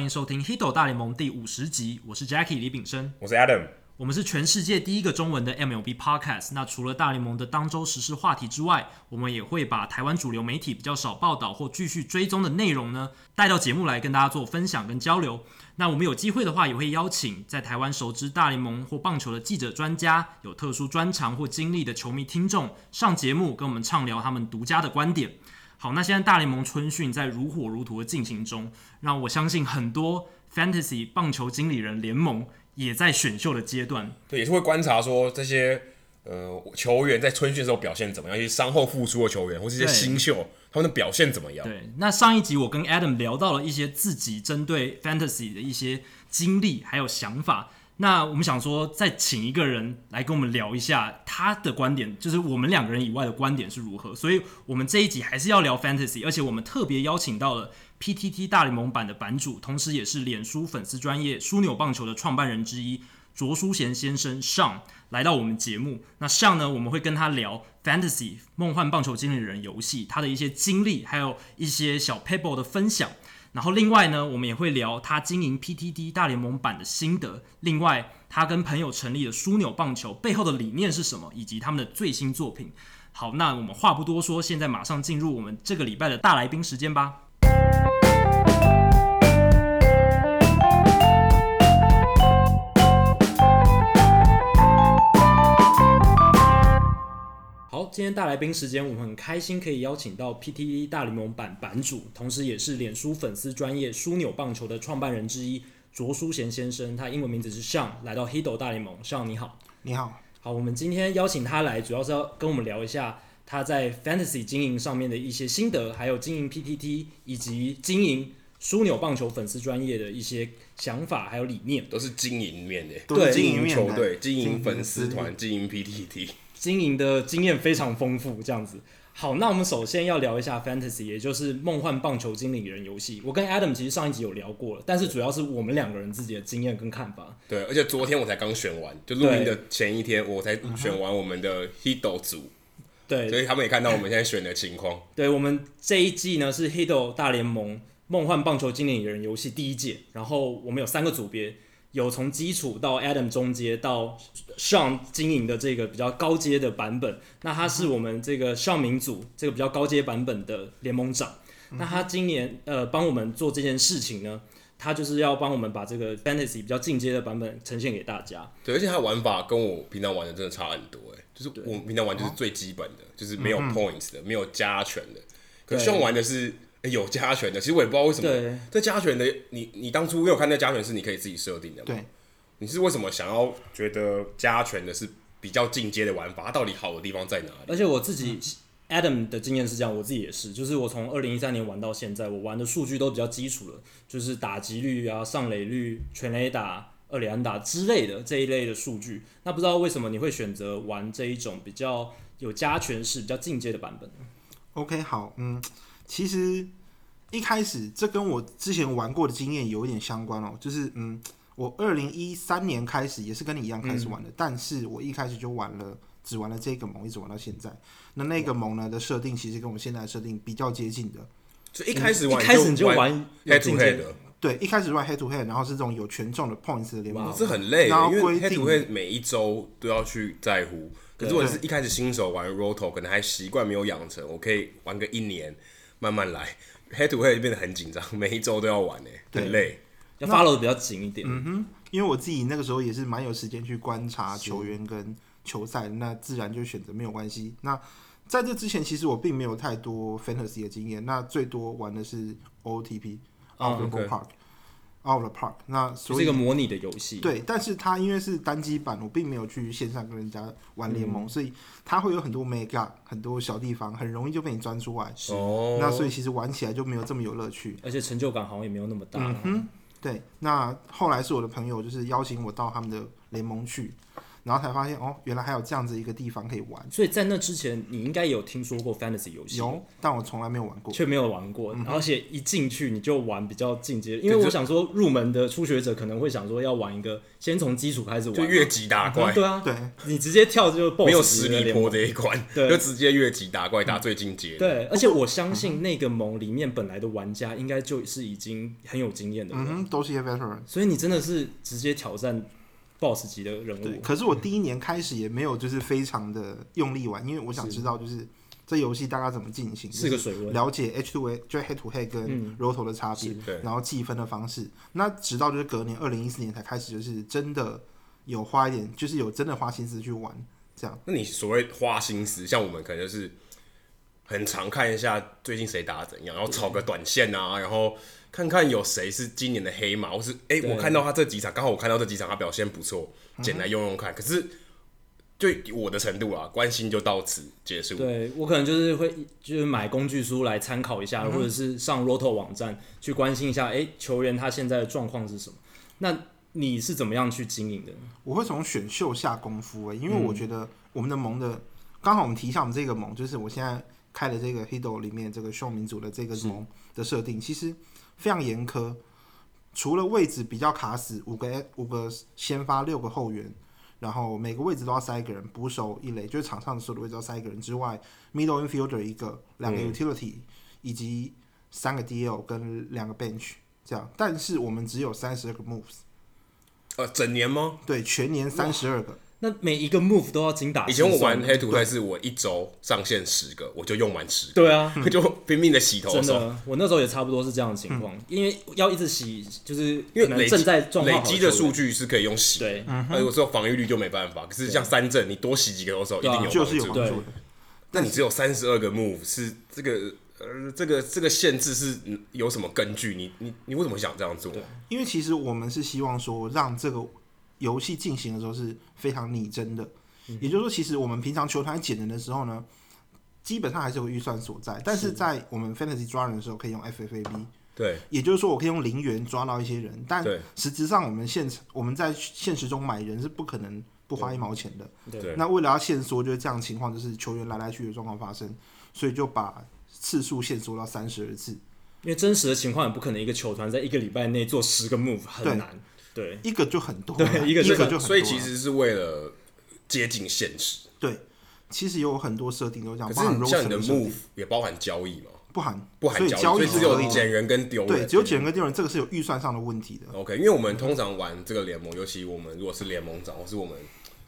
欢迎收听《Hito 大联盟》第五十集，我是 Jackie 李炳生，我是 Adam，我们是全世界第一个中文的 MLB Podcast。那除了大联盟的当周时事话题之外，我们也会把台湾主流媒体比较少报道或继续追踪的内容呢，带到节目来跟大家做分享跟交流。那我们有机会的话，也会邀请在台湾熟知大联盟或棒球的记者、专家，有特殊专长或经历的球迷听众上节目，跟我们畅聊他们独家的观点。好，那现在大联盟春训在如火如荼的进行中，那我相信很多 Fantasy 棒球经理人联盟也在选秀的阶段，对，也是会观察说这些呃球员在春训的时候表现怎么样，一些伤后复出的球员或是一些新秀，他们的表现怎么样？对，那上一集我跟 Adam 聊到了一些自己针对 Fantasy 的一些经历还有想法。那我们想说，再请一个人来跟我们聊一下他的观点，就是我们两个人以外的观点是如何。所以，我们这一集还是要聊 Fantasy，而且我们特别邀请到了 PTT 大联盟版的版主，同时也是脸书粉丝专业枢纽棒球的创办人之一卓书贤先生上来到我们节目。那上呢，我们会跟他聊 Fantasy 梦幻棒球经理人游戏，他的一些经历，还有一些小 pebble 的分享。然后另外呢，我们也会聊他经营 PTD 大联盟版的心得。另外，他跟朋友成立的枢纽棒球背后的理念是什么，以及他们的最新作品。好，那我们话不多说，现在马上进入我们这个礼拜的大来宾时间吧。今天大来宾时间，我们很开心可以邀请到 PTT 大联盟版版主，同时也是脸书粉丝专业枢纽棒球的创办人之一卓书贤先生。他英文名字是 Sean，来到 Hido 大联盟。Sean 你好，你好，好，我们今天邀请他来，主要是要跟我们聊一下他在 Fantasy 经营上面的一些心得，还有经营 PTT 以及经营枢纽棒球粉丝专业的一些想法，还有理念，都是经营面的，对，经营球队、经营粉丝团、经营 PTT。经营的经验非常丰富，这样子。好，那我们首先要聊一下 Fantasy，也就是梦幻棒球经理人游戏。我跟 Adam 其实上一集有聊过了，但是主要是我们两个人自己的经验跟看法。对，而且昨天我才刚选完，就录音的前一天，我才选完我们的 Hido 组。对，所以他们也看到我们现在选的情况。对，我们这一季呢是 Hido 大联盟梦幻棒球经理人游戏第一届，然后我们有三个组别。有从基础到 Adam 中阶到 Sean 经营的这个比较高阶的版本，那他是我们这个 Sean 民组这个比较高阶版本的联盟长。那他今年呃帮我们做这件事情呢，他就是要帮我们把这个 Fantasy 比较进阶的版本呈现给大家。对，而且他玩法跟我平常玩的真的差很多哎，就是我平常玩就是最基本的，就是没有 points 的，没有加权的。可是 Sean 玩的是。有加权的，其实我也不知道为什么。对，这加权的，你你当初没有看那加权是你可以自己设定的吗？对，你是为什么想要觉得加权的是比较进阶的玩法？它到底好的地方在哪里？而且我自己 Adam 的经验是这样，我自己也是，就是我从二零一三年玩到现在，我玩的数据都比较基础了，就是打击率啊、上垒率、全垒打、二垒安打之类的这一类的数据。那不知道为什么你会选择玩这一种比较有加权式、比较进阶的版本？OK，好，嗯。其实一开始这跟我之前玩过的经验有一点相关哦，就是嗯，我二零一三年开始也是跟你一样开始玩的，嗯、但是我一开始就玩了，只玩了这个盟，一直玩到现在。那那个盟呢的设定其实跟我现在的设定比较接近的，所以一开始玩、嗯、一开始你就玩 head to head 的，对，一开始玩 head to head，然后是这种有权重的 points 的联盟，是很累，因为 head to head 每一周都要去在乎。可是我是一开始新手玩 Roto，可能还习惯没有养成，我可以玩个一年。慢慢来，head to head 变得很紧张，每一周都要玩诶，很累，要 follow 的比较紧一点。嗯哼，因为我自己那个时候也是蛮有时间去观察球员跟球赛，那自然就选择没有关系。那在这之前，其实我并没有太多 fantasy 的经验，那最多玩的是 OTP Out of the Park。Out of the Park，那所以是一个模拟的游戏。对，但是它因为是单机版，我并没有去线上跟人家玩联盟，嗯、所以它会有很多 mega 很多小地方，很容易就被你钻出来。哦。那所以其实玩起来就没有这么有乐趣，而且成就感好像也没有那么大。嗯哼。对，那后来是我的朋友就是邀请我到他们的联盟去，然后才发现哦，原来还有这样子一个地方可以玩。所以在那之前，你应该有听说过 Fantasy 游戏，有，但我从来没有玩过，却没有玩过。嗯、而且一进去你就玩比较进阶，因为我想说入门的初学者可能会想说要玩一个先从基础开始玩，就越级打怪。嗯、对啊，对，你直接跳就 boss 没有实力坡这一关，对，就直接越级打怪打最进阶。对，而且我相信那个盟里面本来的玩家应该就是已经很有经验的人，嗯，都是一些 veteran，所以你真的是直接挑战。Boss 级的人物，可是我第一年开始也没有就是非常的用力玩，因为我想知道就是这游戏大概怎么进行，是个水温，了解 H two A 就 head to head 跟 roto 的差别，然后计分的方式。那直到就是隔年二零一四年才开始，就是真的有花一点，就是有真的花心思去玩这样。那你所谓花心思，像我们可能就是很常看一下最近谁打怎样，然后炒个短线啊，然后。看看有谁是今年的黑马，或是哎、欸，我看到他这几场，刚好我看到这几场他表现不错，捡来用用看。可是对我的程度啊，关心就到此结束。对，我可能就是会就是买工具书来参考一下，嗯、或者是上 Roto 网站去关心一下，哎、欸，球员他现在的状况是什么？那你是怎么样去经营的？我会从选秀下功夫哎、欸，因为我觉得我们的盟的刚、嗯、好我们提一下我们这个盟，就是我现在开的这个 Hido 里面这个秀民族的这个盟的设定，其实。非常严苛，除了位置比较卡死，五个五个先发，六个后援，然后每个位置都要塞一个人，捕手一垒，就是场上的所有的位置要塞一个人之外，middle infielder 一个，两个 utility，、嗯、以及三个 DL 跟两个 bench 这样，但是我们只有三十二个 moves，呃，整年吗？对，全年三十二个。那每一个 move 都要精打细算。以前我玩黑土，但是我一周上线十个，我就用完十个。对啊，就拼命的洗头。真的，我那时候也差不多是这样的情况，嗯、因为要一直洗，就是因为正在状况累积的数据是可以用洗。对，那有时候防御率就没办法。可是像三阵，你多洗几个的时候，一定有帮助。就是有帮助的。那你只有三十二个 move，是这个呃，这个这个限制是有什么根据？你你你为什么想这样做？因为其实我们是希望说，让这个游戏进行的时候是非常拟真的。也就是说，其实我们平常球团捡人的时候呢，基本上还是有预算所在。但是在我们 fantasy 抓人的时候，可以用 FFAB。对，也就是说，我可以用零元抓到一些人。但实质上，我们现我们在现实中买人是不可能不花一毛钱的。对。那为了要限缩，就是这样的情况，就是球员来来去的状况发生，所以就把次数限缩到三十二次。因为真实的情况也不可能一个球团在一个礼拜内做十个 move 很难。对，一个就很多。对，一个一个就很多。所以其实是为了。接近现实，对，其实有很多设定都这样。可是你像你的 move 也包含交易嘛？不含，不含交易，所以只有捡人跟丢人。对，只有捡人跟丢人，这个是有预算上的问题的。OK，因为我们通常玩这个联盟，尤其我们如果是联盟长，或是我们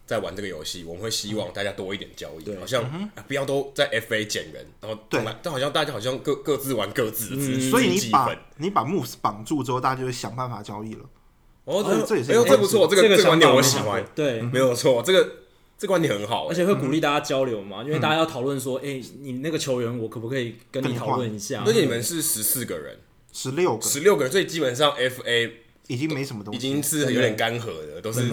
在玩这个游戏，我们会希望大家多一点交易，好像不要都在 FA 捡人，然后对，但好像大家好像各各自玩各自的，所以你把你把 moves 绑住之后，大家就会想办法交易了。哦，这也是，哎呦，这不错，这个这个观点我喜欢，对，没有错，这个。这观点很好，而且会鼓励大家交流嘛，因为大家要讨论说，哎，你那个球员，我可不可以跟你讨论一下？而且你们是十四个人，十六个，十六个人，所以基本上 FA 已经没什么东西，已经是有点干涸的，都是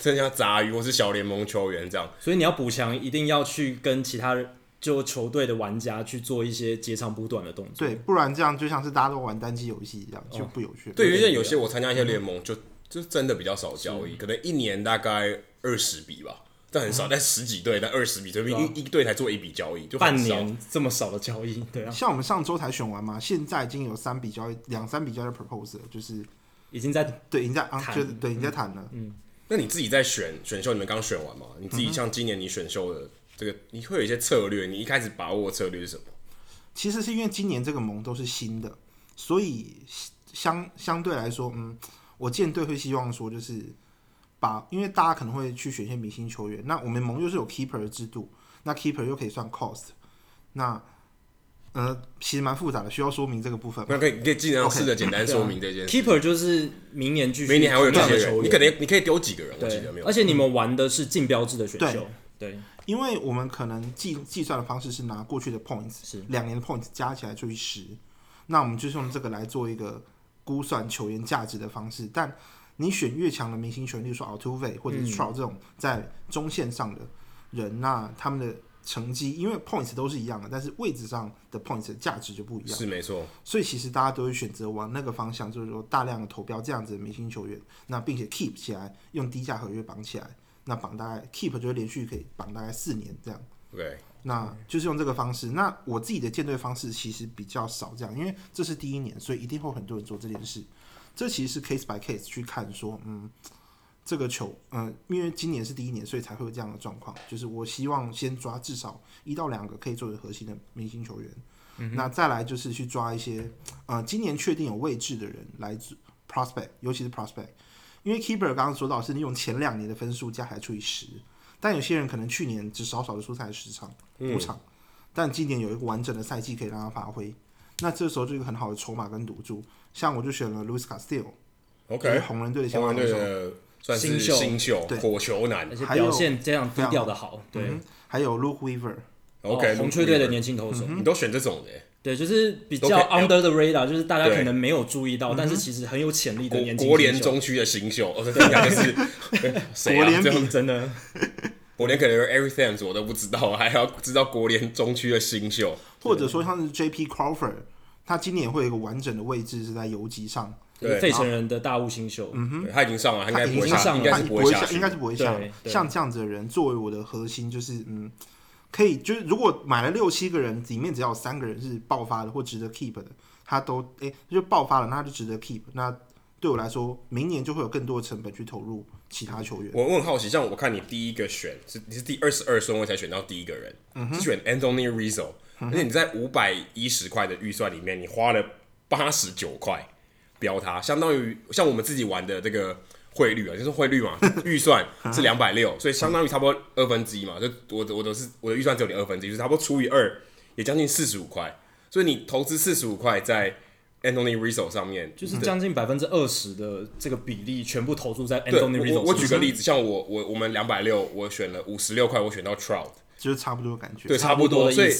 剩下杂鱼或是小联盟球员这样。所以你要补强，一定要去跟其他就球队的玩家去做一些截长补短的动作，对，不然这样就像是大家都玩单机游戏一样，就不有趣。对，因为有些我参加一些联盟，就就真的比较少交易，可能一年大概二十笔吧。但很少，但十几队，但二十笔，这边一一队才做一笔交易，就半年这么少的交易，对啊。像我们上周才选完嘛，现在已经有三笔交易，两三笔交易 proposal，就是已经在对，已经在啊，就对，已经在谈了。嗯，那你自己在选选秀，你们刚选完嘛？你自己像今年你选秀的这个，你会有一些策略？你一开始把握策略是什么？其实是因为今年这个盟都是新的，所以相相对来说，嗯，我建队会希望说就是。把，因为大家可能会去选一些明星球员，那我们盟又是有 keeper 的制度，那 keeper 又可以算 cost，那呃其实蛮复杂的，需要说明这个部分。那可以可以尽量试着简单说明这件事。keeper 就是明年继续，明年还会有这些球员，你可能你可以丢几个人，我记得没有。而且你们玩的是竞标制的选秀，对，对因为我们可能计计算的方式是拿过去的 points，是两年的 points 加起来除以十，那我们就是用这个来做一个估算球员价值的方式，但。你选越强的明星球员，例如说 Altuve 或者是 Trout 这种在中线上的人，那他们的成绩，因为 points 都是一样的，但是位置上的 points 的价值就不一样。是没错。所以其实大家都会选择往那个方向，就是说大量的投标这样子的明星球员，那并且 keep 起来，用低价合约绑起来，那绑大概 keep 就会连续可以绑大概四年这样。对，那就是用这个方式。那我自己的建队方式其实比较少这样，因为这是第一年，所以一定会很多人做这件事。这其实是 case by case 去看说，嗯，这个球，嗯、呃，因为今年是第一年，所以才会有这样的状况。就是我希望先抓至少一到两个可以作为核心的明星球员。嗯、那再来就是去抓一些，呃，今年确定有位置的人来自 prospect，尤其是 prospect，因为 keeper 刚刚说到是你用前两年的分数加起来除以十，但有些人可能去年只少少的出赛十场五场，嗯、但今年有一个完整的赛季可以让他发挥，那这时候就一个很好的筹码跟赌注。像我就选了 Luis Castillo，OK，红人队的红人队的算是新秀，火球男，而且表现这样低调的好，对，还有 Luke Weaver。OK，红雀队的年轻投手，你都选这种的？对，就是比较 under the radar，就是大家可能没有注意到，但是其实很有潜力的年轻。国联中区的新秀，哦，这应该就是 国联比真的，国联可能 everything 我都不知道，还要知道国联中区的新秀，或者说像是 JP Crawford，他今年会有一个完整的位置是在游击上，对，费城人的大物新秀，嗯哼，他已经上了，他应该不会下，应该是不会下，应该是不会下。像这样子的人作为我的核心，就是嗯。可以，就是如果买了六七个人，里面只要有三个人是爆发的或值得 keep 的，他都诶、欸、就爆发了，那他就值得 keep。那对我来说，明年就会有更多的成本去投入其他球员。我我很好奇，像我看你第一个选是你是第二十二顺位才选到第一个人，嗯、是选 Anthony Rizzo，、嗯、而且你在五百一十块的预算里面，你花了八十九块标他，相当于像我们自己玩的这个。汇率啊，就是汇率嘛，预算是两百六，所以相当于差不多二分之一嘛。就我的我的是我的预算只有你二分之一，就是差不多除以二，也将近四十五块。所以你投资四十五块在 Anthony Rizzo 上面，就是将近百分之二十的这个比例全部投注在 Anthony Rizzo 我。我举个例子，像我我我们两百六，我选了五十六块，我选到 Trout，就是差不多感觉。对，差不多。所以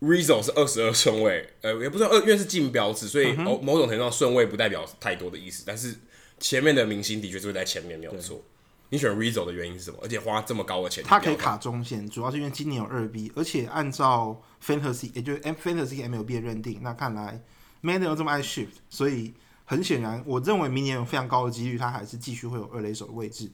Rizzo 是二十二顺位，呃，也不算二，因为是竞标制，所以某某种程度上顺位不代表太多的意思，但是。前面的明星的确是会在前面，没有错。你选 Rizzo 的原因是什么？而且花这么高的钱，他可以卡中线，主要是因为今年有二 B，而且按照 Fantasy 也就是 Fantasy MLB 的认定，那看来 Maddon 这么爱 Shift，所以很显然，我认为明年有非常高的几率，他还是继续会有二垒手的位置。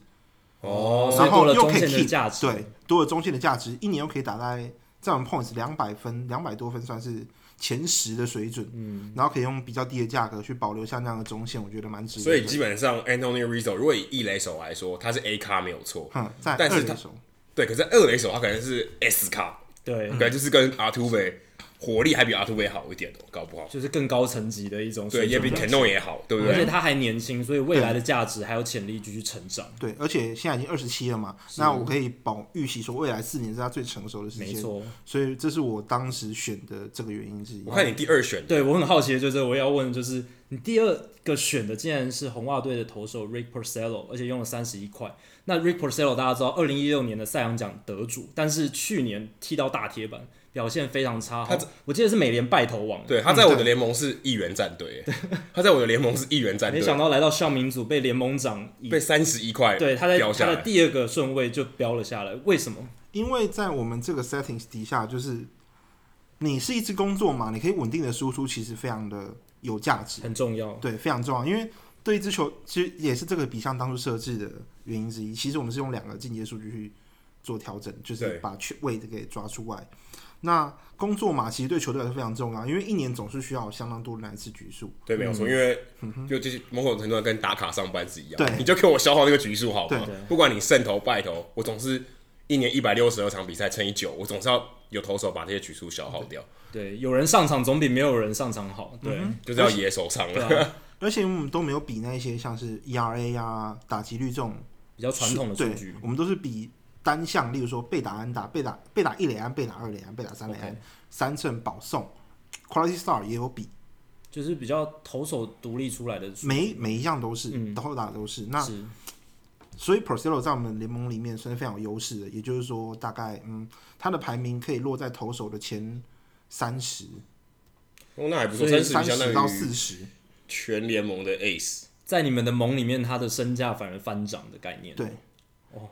哦，然后又可以 keep，对，多了中线的价值，一年又可以打在在我们 Points 两百分，两百多分算是。前十的水准，嗯，然后可以用比较低的价格去保留下那样的中线，我觉得蛮值得。所以基本上，Anthony Rizzo 如果以一垒手来说，他是 A 卡没有错，嗯，在二垒手，对，可是二垒手他可能是 S 卡，对，可能就是跟 Altuve 火力还比 Altuve 好一点，搞不好就是更高层级的一种，对，也比 Cano 也好，对不对？而且他还年轻，所以未来的价值还有潜力继续成长。对，而且现在已经二十七了嘛，那我可以保预期说未来四年是他最成熟的时间，没错。所以这是我当时选的这个原因之一。我看你第二选，对我很好奇的就是我要问的就是你第二个选的竟然是红袜队的投手 Rick Porcello，而且用了三十一块。那 Rick Porcello 大家知道，二零一六年的赛扬奖得主，但是去年踢到大铁板。表现非常差，他我记得是美联败头王。对，他在我的联盟是一员战队，他在我的联盟是一员战队。没想到来到校民组被联盟长被三十一块，对，他在他的第二个顺位就标了下来。为什么？因为在我们这个 settings 底下，就是你是一支工作嘛，你可以稳定的输出，其实非常的有价值，很重要。对，非常重要。因为对一支球，其实也是这个比项当初设置的原因之一。其实我们是用两个进阶数据去做调整，就是把位置给抓出来。那工作嘛，其实对球队来说非常重要，因为一年总是需要相当多的来次局数。对，没有错，因为就这些某种程度上跟打卡上班是一样。对，你就给我消耗那个局数好吗？不管你胜投败投，我总是一年一百六十二场比赛乘以九，我总是要有投手把这些局数消耗掉。对，有人上场总比没有人上场好。对，就是要野手上了。而且我们都没有比那些像是 ERA 啊、打击率这种比较传统的数据，我们都是比。单项，例如说被打安打、被打被打一垒安、被打二垒安、被打三垒安、Okay. 三胜保送，Quality Star 也有比，就是比较投手独立出来的，每每一项都是，嗯，投打都是。那是所以 Porcello 在我们联盟里面算是非常有优势的，也就是说，大概嗯，他的排名可以落在投手的前三十。哦，那还不错，三十到四十，全联盟的 Ace，在你们的盟里面，他的身价反而翻涨的概念。对。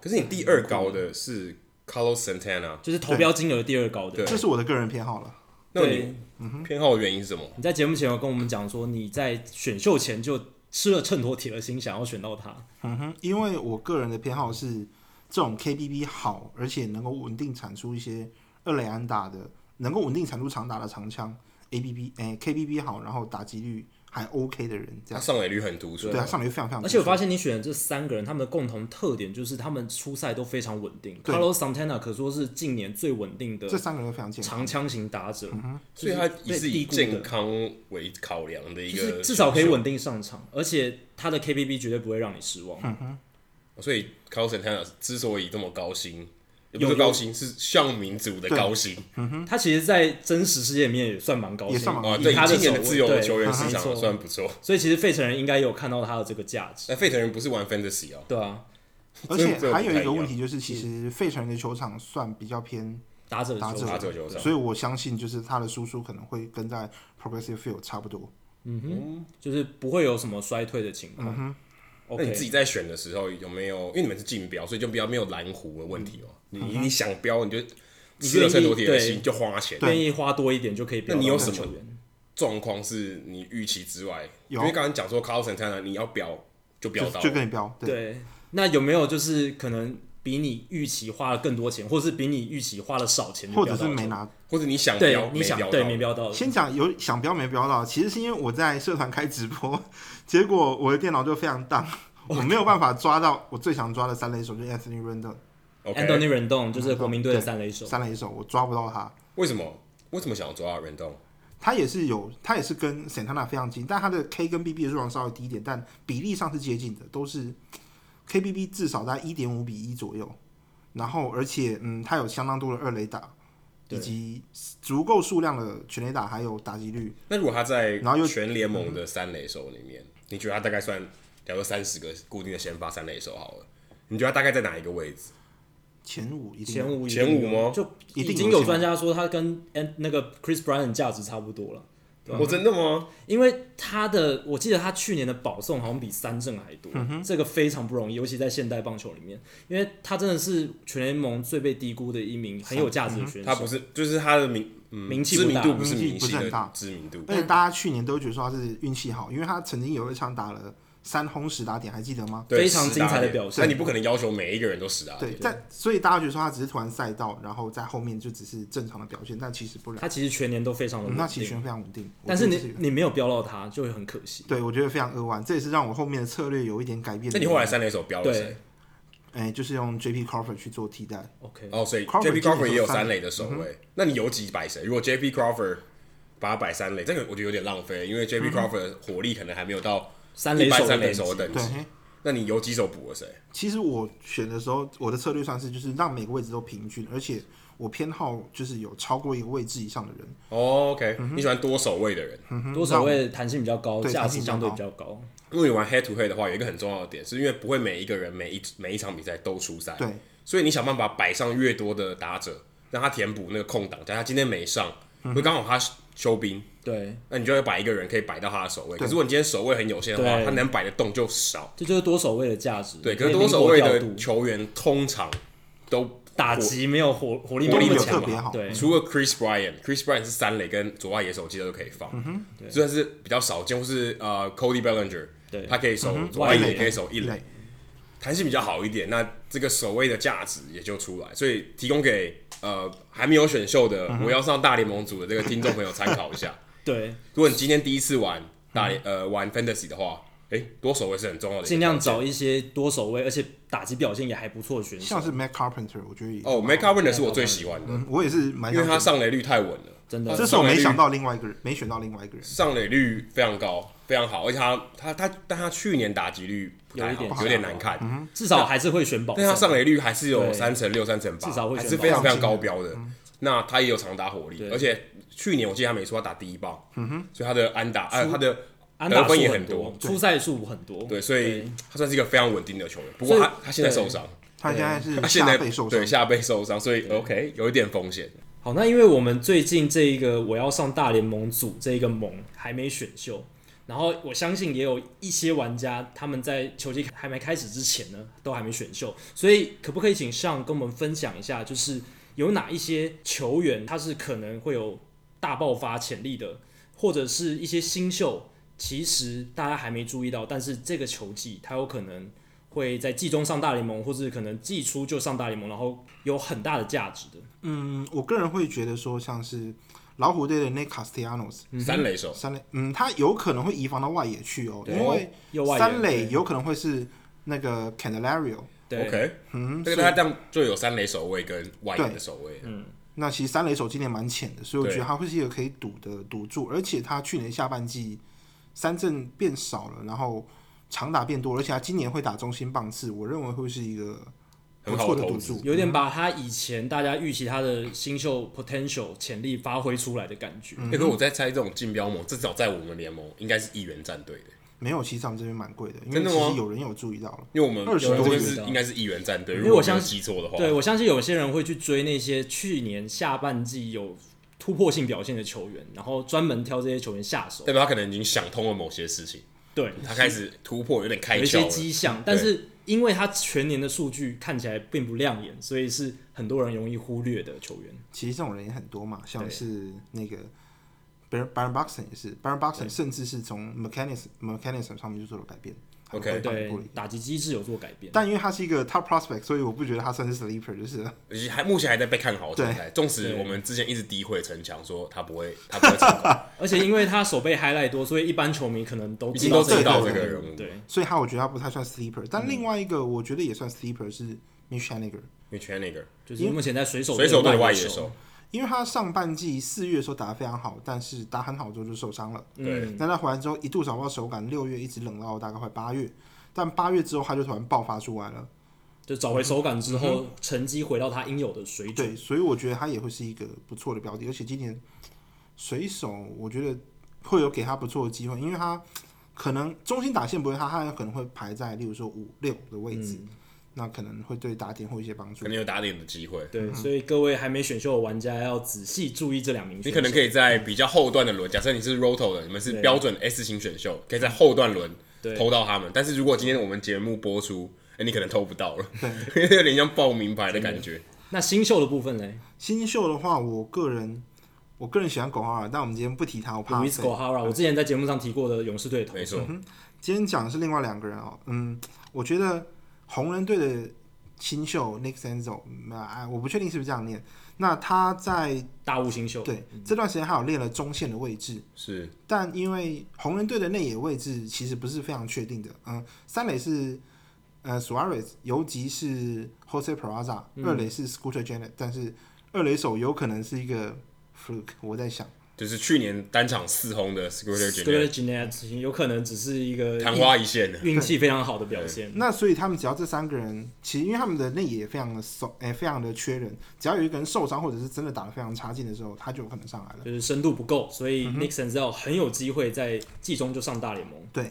可是你第二高的是 Carlos Santana，就是投标金额第二高的，这是我的个人偏好了。那你偏好的原因是什么？你在节目前有跟我们讲说，你在选秀前就吃了秤砣铁了心，想要选到他。嗯哼，因为我个人的偏好是，这种 KBB 好，而且能够稳定产出一些二垒安打的，能够稳定产出长打的长枪，ABB 哎 KBB 好，然后打击率还 OK 的人，这样他上垒率很突出，对，他上垒率非常非常。而且我发现你选的这三个人，他们的共同特点就是他们出赛都非常稳定。Carlos Santana 可说是近年最稳定的，这三个人非常健康，长枪型打者，所以他也是以健康为考量的一个，至少可以稳定上场，而且他的 KPB 绝对不会让你失望。所以 Carlos Santana 之所以这么高薪，也不是高薪，是像民族的高薪。他其实，在真实世界里面也算蛮高薪啊。对，他今年的自由球员市场算不错。所以其实费城人应该有看到他的这个价值。那费城人不是玩 Fantasy 哦。对啊。而且还有一个问题就是，其实费城人的球场算比较偏打者打者球场，所以我相信就是他的输出可能会跟在 Progressive Field 差不多。嗯哼，就是不会有什么衰退的情况。那你自己在选的时候有没有？因为你们是竞标，所以就比较没有蓝湖的问题哦。你你想标，你就吃了更多铁的心，就花钱，愿意花多一点就可以。那你有什么状况是你预期之外？因为刚刚讲说 Carlos Santana 你要标就标到，就跟你标。对，那有没有就是可能比你预期花了更多钱，或是比你预期花了少钱，或者是没拿，或者你想标你想对没标到？先讲有想标没标到，其实是因为我在社团开直播。结果我的电脑就非常当，我没有办法抓到我最想抓的三垒手，就是 Anthony Rendon。Anthony Rendon 就是国民队的三垒手。三垒手我抓不到他，为什么？为什么想要抓 Rendon？他也是有，他也是跟 Santana 非常近，但他的 K 跟 BB 的数量稍微低一点，但比例上是接近的，都是 KBB 至少在一点五比一左右。然后而且嗯，他有相当多的二垒打。以及足够数量的全垒打，还有打击率。那如果他在然后又全联盟的三垒手里面，你觉得他大概算，假如三十个固定的先发三垒手好了，你觉得他大概在哪一个位置？前五一定前五前五吗？就已经有专家说他跟那个 Chris Bryant 价值差不多了。我真的吗？因为他的，我记得他去年的保送好像比三振还多，嗯、哼这个非常不容易，尤其在现代棒球里面，因为他真的是全联盟最被低估的一名很有价值的选手。他不是，就是他的名、嗯、名气知名度不是名气不是很大，知名度。而且大家去年都觉得说他是运气好，因为他曾经有一场打了。三轰十打点，还记得吗？对非常精彩的表现。那你不可能要求每一个人都十打点。对，在所以大家觉得说他只是突然赛道，然后在后面就只是正常的表现，但其实不然。他其实全年都非常的稳定，那其实全非常稳定。但是你你没有标到他，就会很可惜。对，我觉得非常扼腕，这也是让我后面的策略有一点改变。那你后来三垒手标了谁？哎、欸，就是用 J P Crawford 去做替代。OK，哦，所以 J P Crawford 也有三垒的守卫。嗯、那你有几摆谁？如果 J P Crawford 把他摆三垒，这个我觉得有点浪费，因为 J P Crawford 的火力可能还没有到。三垒手，三垒手的等级，那你有几手补了谁？其实我选的时候，我的策略算是就是让每个位置都平均，而且我偏好就是有超过一个位置以上的人。哦，OK，你喜欢多守位的人，多守位弹性比较高，价值相对比较高。如果你玩 Head to Head 的话，有一个很重要的点，是因为不会每一个人每一每一场比赛都出赛，对，所以你想办法摆上越多的打者，让他填补那个空档。假如他今天没上，会刚好他休兵。对，那你就会摆一个人可以摆到他的守卫。可是如果你今天守卫很有限的话，他能摆的动就少。这就是多守卫的价值。对，可是多守卫的球员通常都打击没有火火力没有特别好。对，除了 Chris Bryant，Chris Bryant 是三垒跟左外野手，记得都可以放。嗯哼，虽然是比较少见，或是呃 Cody Bellinger，对，他可以守左外野，可以守一垒，弹性比较好一点。那这个守卫的价值也就出来，所以提供给呃还没有选秀的我要上大联盟组的这个听众朋友参考一下。对，如果你今天第一次玩打、嗯、呃玩 Fantasy 的话，哎、欸，多守位是很重要的，尽量找一些多守位，而且打击表现也还不错的选手，像是 Matt Carpenter，我觉得哦，Matt Carpenter 是我最喜欢的，嗯、我也是蛮，因为他上垒率太稳了，真的，这是我没想到另外一个人，没选到另外一个人，上垒率非常高，非常好，而且他他他，但他去年打击率不太好，有一点有点难看，嗯、至少还是会选保，但他上垒率还是有三成六、三成八，至少会选还是非常非常高标的，嗯、那他也有长打火力，而且。去年我记得他没说他打第一棒，嗯哼，所以他的安打，哎，他的得分也很多，出赛数很多，对，所以他算是一个非常稳定的球员。不过他他现在受伤，他现在是他现在受伤，对，下背受伤，所以 OK 有一点风险。好，那因为我们最近这一个我要上大联盟组这一个盟还没选秀，然后我相信也有一些玩家他们在球季还没开始之前呢都还没选秀，所以可不可以请上跟我们分享一下，就是有哪一些球员他是可能会有大爆发潜力的，或者是一些新秀，其实大家还没注意到，但是这个球季他有可能会在季中上大联盟，或是可能季初就上大联盟，然后有很大的价值的。嗯，我个人会觉得说，像是老虎队的 Nick Castellanos、嗯、三垒手，三垒，嗯，他有可能会移防到外野去哦，因为三垒有可能会是那个 Candelario。对，OK，嗯，这个他这样就有三垒守卫跟外野的守卫，嗯，那其实三垒手今年蛮浅的，所以我觉得他会是一个可以赌的赌注，而且他去年下半季三振变少了，然后长打变多，而且他今年会打中心棒次，我认为会是一个不错的赌注，有点把他以前大家预期他的新秀 potential 潜力发挥出来的感觉。因为我在猜这种竞标盟，至少在我们联盟应该是一员战队的。没有，其实我们这边蛮贵的，因为其实有人有注意到了，因为我们二十多是应该是一员战队，如果我相信记错的话，对，我相信有些人会去追那些去年下半季有突破性表现的球员，然后专门挑这些球员下手，代表他可能已经想通了某些事情，对，他开始突破，有点开窍，有一些迹象，但是因为他全年的数据看起来并不亮眼，所以是很多人容易忽略的球员。其实这种人也很多嘛，像是那个。Byron Buxton 也是，Baron Buxton 甚至是从 mechanism mechanism 上面就做了改变。OK，对，打击机制有做改变。但因为他是一个 top prospect，所以我不觉得他算是 sleeper，就是还目前还在被看好的状态。纵使我们之前一直诋毁陈强，说他不会，他不会成功。而且因为他手背 highlight 多，所以一般球迷可能都已经都知道这个人物。对，所以他我觉得他不太算 sleeper。但另外一个我觉得也算 sleeper 是 Mitch Haniger，Mitch Haniger 就是目前在水手水手队外野手。因为他上半季四月的时候打得非常好，但是打很好之后就受伤了。对，那他回来之后一度找不到手感，六月一直冷到大概快八月，但八月之后他就突然爆发出来了，就找回手感之后，成绩回到他应有的水准。对，所以我觉得他也会是一个不错的标的，而且今年水手我觉得会有给他不错的机会，因为他可能中心打线不会他，他有可能会排在例如说五六的位置。嗯那可能会对打点会有一些帮助，可能有打点的机会。对，所以各位还没选秀的玩家要仔细注意这两名。你可能可以在比较后段的轮，假设你是 Roto 的，你们是标准 S 型选秀，可以在后段轮偷到他们。但是如果今天我们节目播出，哎，你可能偷不到了，因为有点像报名牌的感觉。那新秀的部分呢？新秀的话，我个人我个人喜欢狗哈尔，但我们今天不提他，我怕。Luis Gohara，我之前在节目上提过的勇士队的，没错。今天讲的是另外两个人哦，嗯，我觉得红人队的。新秀 Nick Senzel，哎，我不确定是不是这样念。那他在大物新秀，对，这段时间还有练了中线的位置，是。但因为红人队的内野位置其实不是非常确定的，嗯，三垒是呃 Suarez，游击是 Jose Peraza，二垒是 Scooter Gennett，但是二垒手有可能是一个 fluke，我在想。就是去年单场四轰的 Scooter Gennett 有可能只是一个昙花一现的运气非常好的表现。那所以他们只要这三个人，其实因为他们的内野非常的受，哎，非常的缺人，只要有一个人受伤或者是真的打得非常差劲的时候，他就有可能上来了。就是深度不够，所以 Nick Senzel 很有机会在季中就上大联盟。对，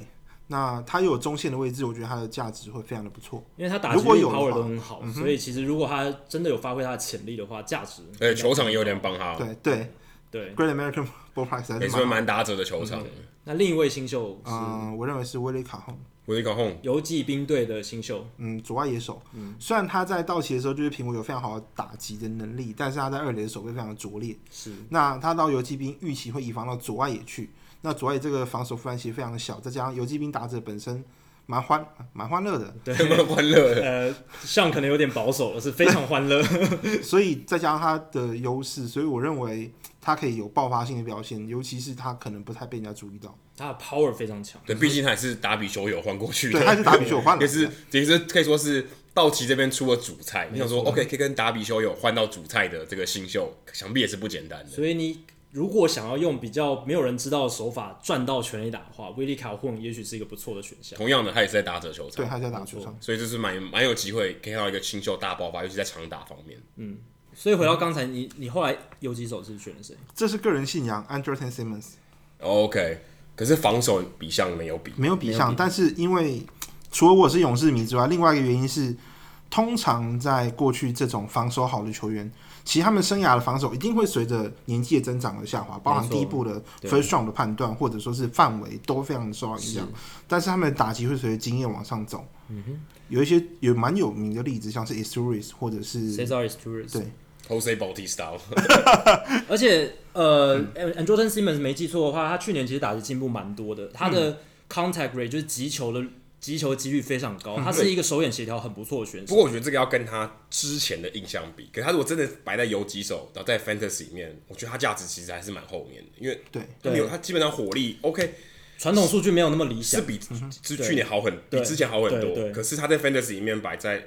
那他又有中线的位置，我觉得他的价值会非常的不错，因为他打如果有 power 都很好，所以其实如果他真的有发挥他的潜力的话，价值。对，球场也有点帮他。对对。对，Great American Ballpark 也是蛮打折的球场。那另一位新秀，嗯，我认为是威利卡洪，威利卡洪，游击兵队的新秀，嗯，左外野手。嗯，虽然他在道奇的时候就是评估有非常好的打击的能力，但是他在二垒的守备非常的拙劣。是，那他到游击兵预期会移防到左外野去，那左外野这个防守负担其实非常的小，再加上游击兵打者本身。蛮欢蛮欢乐的，对，蛮欢乐的。呃，像可能有点保守了，是非常欢乐。所以再加上他的优势，所以我认为他可以有爆发性的表现，尤其是他可能不太被人家注意到。他的 power 非常强。对，毕竟他也是打比修有换过去的。对，他是打比修换的，也是其实可以说是道奇这边出了主菜。你想说，OK，可以跟打比修有换到主菜的这个新秀，想必也是不简单的。所以你。如果想要用比较没有人知道的手法赚到全垒打的话，威利卡混也许是一个不错的选项。同样的，他也是在打者球场，对，他在打球场，所以这是蛮蛮有机会可以看到一个新秀大爆发，尤其在长打方面。嗯，所以回到刚才你，你你后来有几手是选了谁？这是个人信仰，Andrelton Simmons。OK，可是防守比项没有比，没有比项，但是因为除了我是勇士迷之外，另外一个原因是，通常在过去这种防守好的球员。其实他们生涯的防守一定会随着年纪的增长而下滑，包含第一步的 first round 的判断或者说是范围都非常的受到影响。但是他们的打击会随着经验往上走。嗯哼，有一些有蛮有名的例子，像是 i s t u r i s 或者是 Cesar Isturis，对，Jose Bautista。而且呃、嗯、Andrelton Simmons 没记错的话，他去年其实打击进步蛮多的，他的 contact rate 就是击球的击球几率非常高，他是一个手眼协调很不错的选手。不过我觉得这个要跟他之前的印象比，可是他如果真的摆在游击手，然后在 Fantasy 里面，我觉得他价值其实还是蛮后面的，因为对，没有他基本上火力 OK，传统数据没有那么理想，是比之去年好很，比之前好很多。可是他在 Fantasy 里面摆在，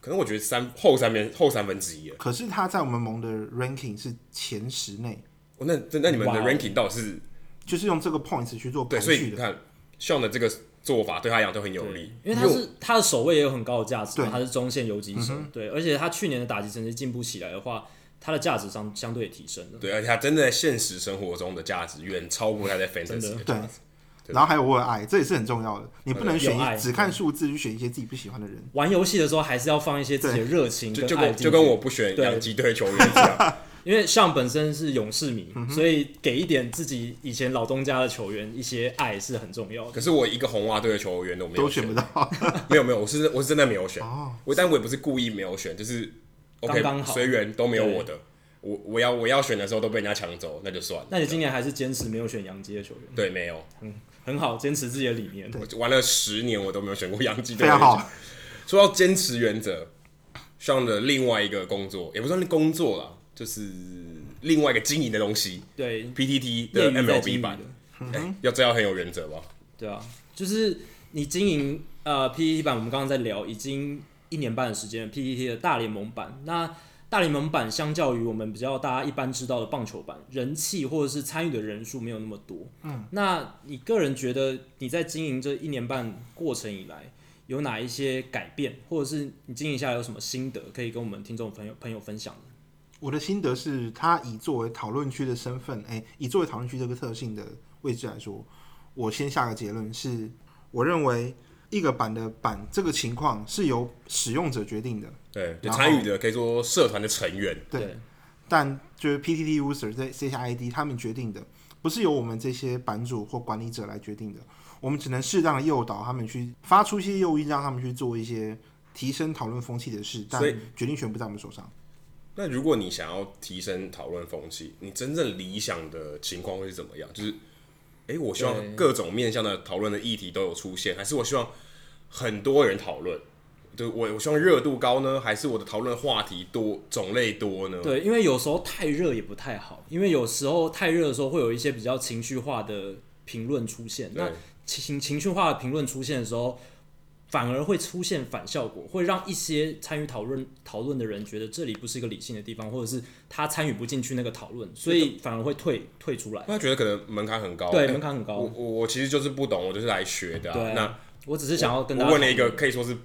可能我觉得三后三边后三分之一了。可是他在我们盟的 Ranking 是前十内。哦，那那你们的 Ranking 到底是就是用这个 Points 去做对，所以你看像的这个。做法对他来讲都很有利，因为他是他的守卫也有很高的价值，他是中线游击手，对，而且他去年的打击成绩进步起来的话，他的价值上相对也提升了。对，而且他真的在现实生活中的价值远超过他在 Fantasy 的。价值。然后还有我的爱，这也是很重要的，你不能选只看数字去选一些自己不喜欢的人。玩游戏的时候还是要放一些自己的热情，就就跟就跟我不选洋基队球员一样。因为像本身是勇士迷，嗯、所以给一点自己以前老东家的球员一些爱是很重要的。可是我一个红袜队的球员都没有选，都选不到。没有没有，我是我是真的没有选。哦，我但我也不是故意没有选，就是刚刚好，随缘都没有我的。我我要我要选的时候都被人家抢走，那就算了。那你今年还是坚持没有选洋基的球员？对，没有。嗯，很好，坚持自己的理念。我玩了十年，我都没有选过洋基的。非常好。说到坚持原则，上的另外一个工作也不算是工作了，就是。另外一个经营的东西，对 PTT 的 MLB 版，欸、要这样很有原则吧？对啊，就是你经营呃 PTT 版，我们刚刚在聊，已经一年半的时间，PTT 的大联盟版，那大联盟版相较于我们比较大家一般知道的棒球版，人气或者是参与的人数没有那么多。嗯，那你个人觉得你在经营这一年半过程以来，有哪一些改变，或者是你经营下来有什么心得，可以跟我们听众朋友朋友分享的？我的心得是，他以作为讨论区的身份，哎，以作为讨论区这个特性的位置来说，我先下个结论是，我认为一个版的版这个情况是由使用者决定的，对，参与的可以说社团的成员，对，对但就是 PTT user 这这些 ID 他们决定的，不是由我们这些版主或管理者来决定的，我们只能适当的诱导他们去发出一些诱因，让他们去做一些提升讨论风气的事，但决定权不在我们手上。那如果你想要提升讨论风气，你真正理想的情况会是怎么样？就是，哎、欸，我希望各种面向的讨论的议题都有出现，还是我希望很多人讨论？对，我我希望热度高呢，还是我的讨论话题多、种类多呢？对，因为有时候太热也不太好，因为有时候太热的时候会有一些比较情绪化的评论出现。那情情绪化的评论出现的时候。反而会出现反效果，会让一些参与讨论讨论的人觉得这里不是一个理性的地方，或者是他参与不进去那个讨论，所以反而会退退出来。他觉得可能门槛很高，对，门槛很高。我我我其实就是不懂，我就是来学的、啊。对，那我只是想要跟大家我问了一个可以说是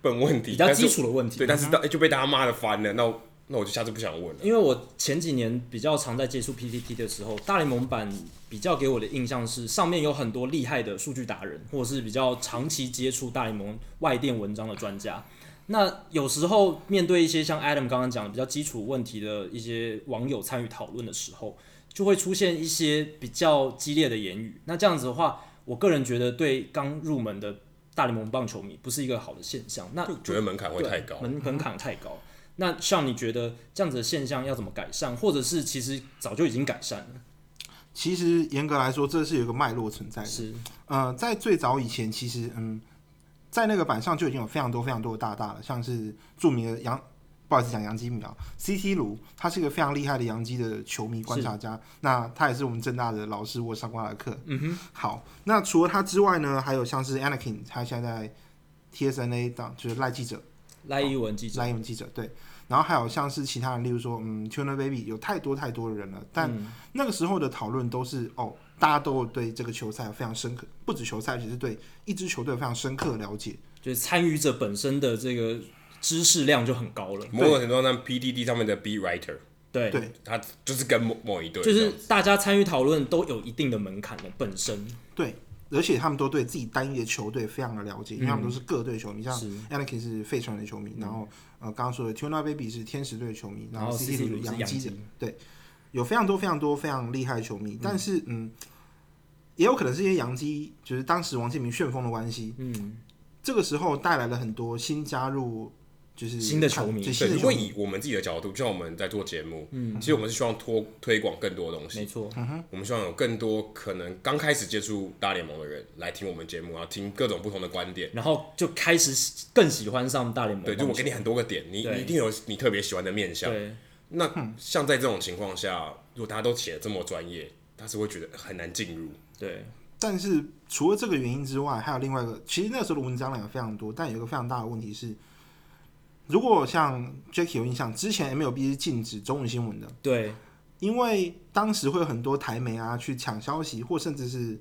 笨问题，比较基础的问题。对，但是到就被大家骂的翻了。那。那我就下次不想问了，因为我前几年比较常在接触 PPT 的时候，大联盟版比较给我的印象是上面有很多厉害的数据达人，或者是比较长期接触大联盟外电文章的专家。那有时候面对一些像 Adam 刚刚讲的比较基础问题的一些网友参与讨论的时候，就会出现一些比较激烈的言语。那这样子的话，我个人觉得对刚入门的大联盟棒球迷不是一个好的现象。那觉得门槛会太高，门门槛太高。那像你觉得这样子的现象要怎么改善，或者是其实早就已经改善了？其实严格来说，这是有一个脉络存在的。是，呃，在最早以前，其实嗯，在那个板上就已经有非常多非常多的大大了，像是著名的杨，不好意思讲杨基苗，CT 卢，他是一个非常厉害的杨基的球迷观察家。那他也是我们正大的老师，我上过他的课。嗯哼。好，那除了他之外呢，还有像是 Anakin，他现在在 TSNA 当就是赖记者。赖一文记者，赖一文记者，对，然后还有像是其他人，例如说，嗯，Tuner Baby，有太多太多的人了。但那个时候的讨论都是，哦，大家都对这个球赛有非常深刻，不止球赛，其实对一支球队有非常深刻的了解，就是参与者本身的这个知识量就很高了。某种程度上，PDD 上面的 Beat Writer，对，对，他就是跟某某一队，就是大家参与讨论都有一定的门槛的本身，对。而且他们都对自己单一的球队非常的了解，嗯、因为他们都是各队球迷，像 Anakin 是费城的球迷，嗯、然后呃刚刚说的 Tuna Baby 是天使队的球迷，然后 CT 是洋基的，对，有非常多非常多非常厉害的球迷，嗯、但是嗯，也有可能是因为洋基就是当时王建民旋风的关系，嗯，这个时候带来了很多新加入就是新的球迷。对，如果以我们自己的角度，就像我们在做节目，嗯，其实我们是希望拖推广更多东西，没错，我们希望有更多可能刚开始接触大联盟的人来听我们节目，然后听各种不同的观点，然后就开始更喜欢上大联盟。对，就我给你很多个点，你你一定有你特别喜欢的面向。对，那像在这种情况下，如果大家都写的这么专业，他是会觉得很难进入。对。但是除了这个原因之外，还有另外一个，其实那时候的文章量也非常多，但有一个非常大的问题是，如果像 Jacky 有印象，之前 MLB 是禁止中文新闻的，对，因为当时会有很多台媒啊去抢消息，或甚至是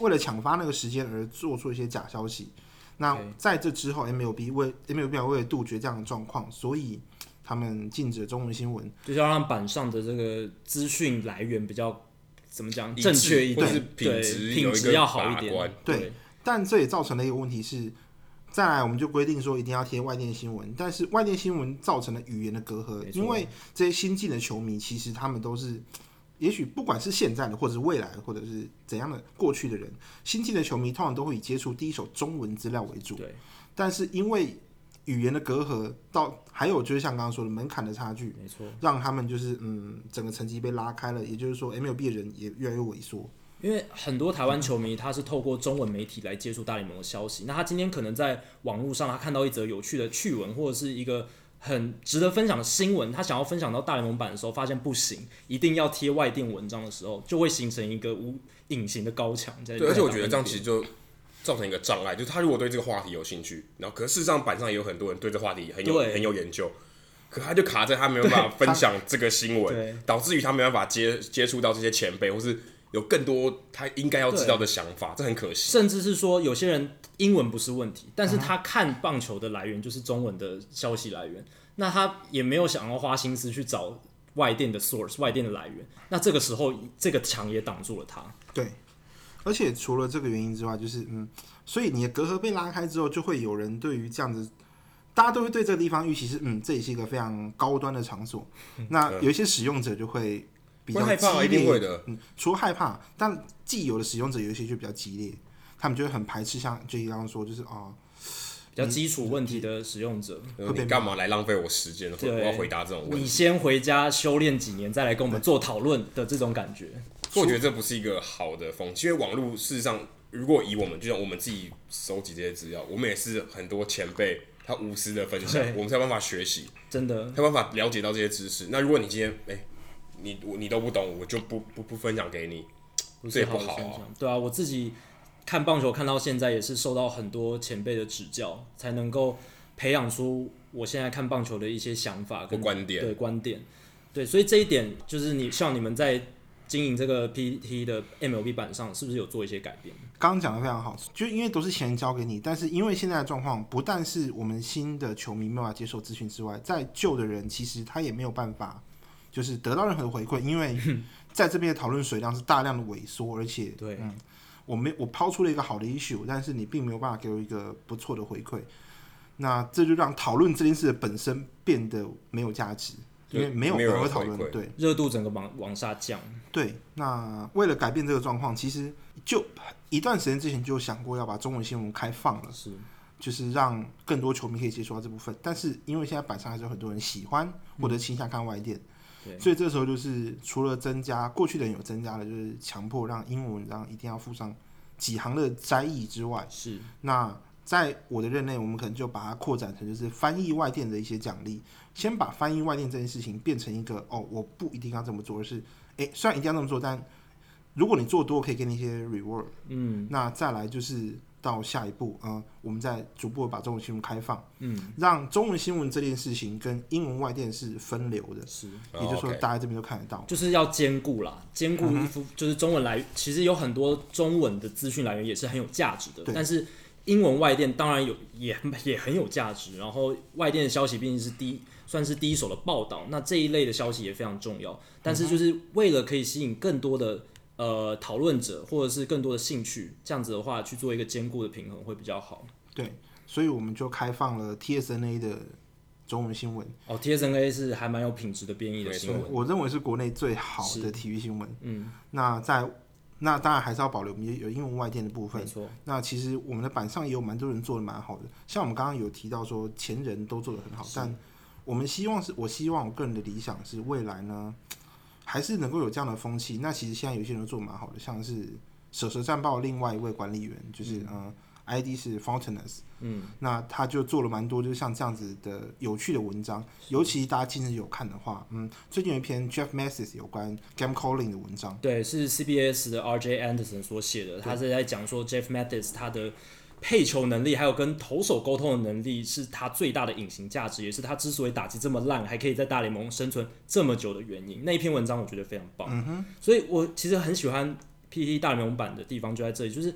为了抢发那个时间而做出一些假消息。那在这之后，MLB 为 MLB 为了杜绝这样的状况，所以他们禁止了中文新闻，就是要让板上的这个资讯来源比较。怎么讲？正确一点，品质品质要好一点。对，对，但这也造成了一个问题是，再来我们就规定说一定要贴外电新闻，但是外电新闻造成了语言的隔阂，因为这些新进的球迷其实他们都是，也许不管是现在的，或者是未来的，或者是怎样的过去的人，新进的球迷通常都会以接触第一手中文资料为主。对，但是因为语言的隔阂，到还有就是像刚刚说的门槛的差距，没错，让他们就是嗯，整个成绩被拉开了。也就是说，MLB 的人也越来越萎缩。因为很多台湾球迷他是透过中文媒体来接触大联盟的消息，那他今天可能在网络上他看到一则有趣的趣闻，或者是一个很值得分享的新闻，他想要分享到大联盟版的时候，发现不行，一定要贴外电文章的时候，就会形成一个无隐形的高墙在。对，而且我觉得这样其实就。造成一个障碍，就是他如果对这个话题有兴趣，然后可是事实上板上也有很多人对这话题很有很有研究，可他就卡在他没有办法分享这个新闻，导致于他没办法接接触到这些前辈，或是有更多他应该要知道的想法，这很可惜。甚至是说有些人英文不是问题，但是他看棒球的来源就是中文的消息来源，那他也没有想要花心思去找外电的 source 外电的来源，那这个时候这个墙也挡住了他。对。而且除了这个原因之外，就是嗯，所以你的隔阂被拉开之后，就会有人对于这样子，大家都会对这个地方预期是嗯，这也是一个非常高端的场所。那有一些使用者就会比较激烈，一定会的。嗯，除了害怕，但既有的使用者有一些就比较激烈，他们就会很排斥，像就刚刚说，就是啊、哦，比较基础问题的使用者，你干嘛来浪费我时间？我要回答这种问题，你先回家修炼几年，再来跟我们做讨论的这种感觉。我觉得这不是一个好的风气，因为网络事实上，如果以我们就像我们自己收集这些资料，我们也是很多前辈他无私的分享，我们才有办法学习，真的，才有办法了解到这些知识。那如果你今天哎、欸，你你都不懂，我就不不不分享给你，这也不好啊。对啊，我自己看棒球看到现在也是受到很多前辈的指教，才能够培养出我现在看棒球的一些想法跟观点，对观点，对，所以这一点就是你像你们在。经营这个 PTT 的 MLB 版上是不是有做一些改变？刚刚讲的非常好，就因为都是钱交给你，但是因为现在的状况，不但是我们新的球迷没有办法接受资讯之外，在旧的人其实他也没有办法，就是得到任何的回馈，因为在这边的讨论水量是大量的萎缩，而且对，嗯，我没我抛出了一个好的 issue，但是你并没有办法给我一个不错的回馈，那这就让讨论这件事的本身变得没有价值。因为没有人会讨论，对热度整个往往下降。对，那为了改变这个状况，其实就一段时间之前就想过要把中文新闻开放了，是，就是让更多球迷可以接触到这部分。但是因为现在板上还是有很多人喜欢或者倾向看外电，嗯，所以这时候就是除了增加过去的人有增加的，就是强迫让英文文章一定要附上几行的摘译之外，是那。在我的任内，我们可能就把它扩展成就是翻译外电的一些奖励。先把翻译外电这件事情变成一个哦，我不一定要这么做，而是诶，虽然一定要这么做，但如果你做多，可以给你一些 reward。嗯，那再来就是到下一步，嗯、呃，我们再逐步把中文新闻开放，嗯，让中文新闻这件事情跟英文外电是分流的，是，也就是说大家这边都看得到，就是要兼顾啦，兼顾一副就是中文来，其实有很多中文的资讯来源也是很有价值的，但是。英文外电当然有，也也很有价值。然后外电的消息毕竟是第一，算是第一手的报道，那这一类的消息也非常重要。但是就是为了可以吸引更多的呃讨论者，或者是更多的兴趣，这样子的话去做一个兼顾的平衡会比较好。对，所以我们就开放了 TSNA 的中文新闻。哦，TSNA 是还蛮有品质的编译的新闻，我认为是国内最好的体育新闻。嗯，那在。那当然还是要保留有有英文外电的部分。没错。那其实我们的版上也有蛮多人做的蛮好的，像我们刚刚有提到说前人都做的很好，但我们希望是，我希望我个人的理想是未来呢，还是能够有这样的风气。那其实现在有些人都做的蛮好的，像是蛇蛇战报另外一位管理员，就是嗯。呃 ID 是 Fountainers，嗯，那他就做了蛮多，就是像这样子的有趣的文章，尤其大家近日有看的话，嗯，最近有一篇 Jeff Massis 有关 Game Calling 的文章，对，是 CBS 的 RJ Anderson 所写的，他是在讲说 Jeff Massis 他的配球能力，还有跟投手沟通的能力，是他最大的隐形价值，也是他之所以打击这么烂，还可以在大联盟生存这么久的原因。那一篇文章我觉得非常棒，嗯哼，所以我其实很喜欢 PTT 大联盟版的地方就在这里，就是。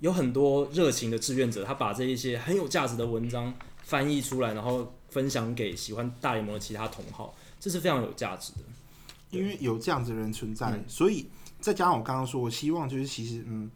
有很多热情的志愿者，他把这一些很有价值的文章翻译出来，然后分享给喜欢大联盟的其他同好，这是非常有价值的。因为有这样子的人存在，嗯、所以再加上我刚刚说，我希望就是其实嗯，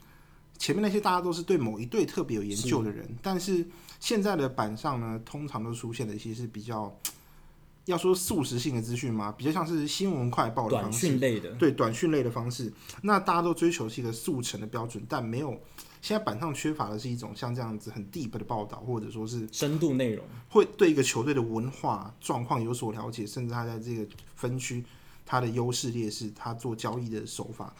前面那些大家都是对某一队特别有研究的人，是但是现在的板上呢，通常都出现的一些是比较 要说速食性的资讯嘛，比较像是新闻快报的方式，短讯类的，对短讯类的方式。那大家都追求是一个速成的标准，但没有。现在板上缺乏的是一种像这样子很 deep 的报道，或者说是深度内容，会对一个球队的文化状况有所了解，甚至他在这个分区他的优势劣势，他做交易的手法，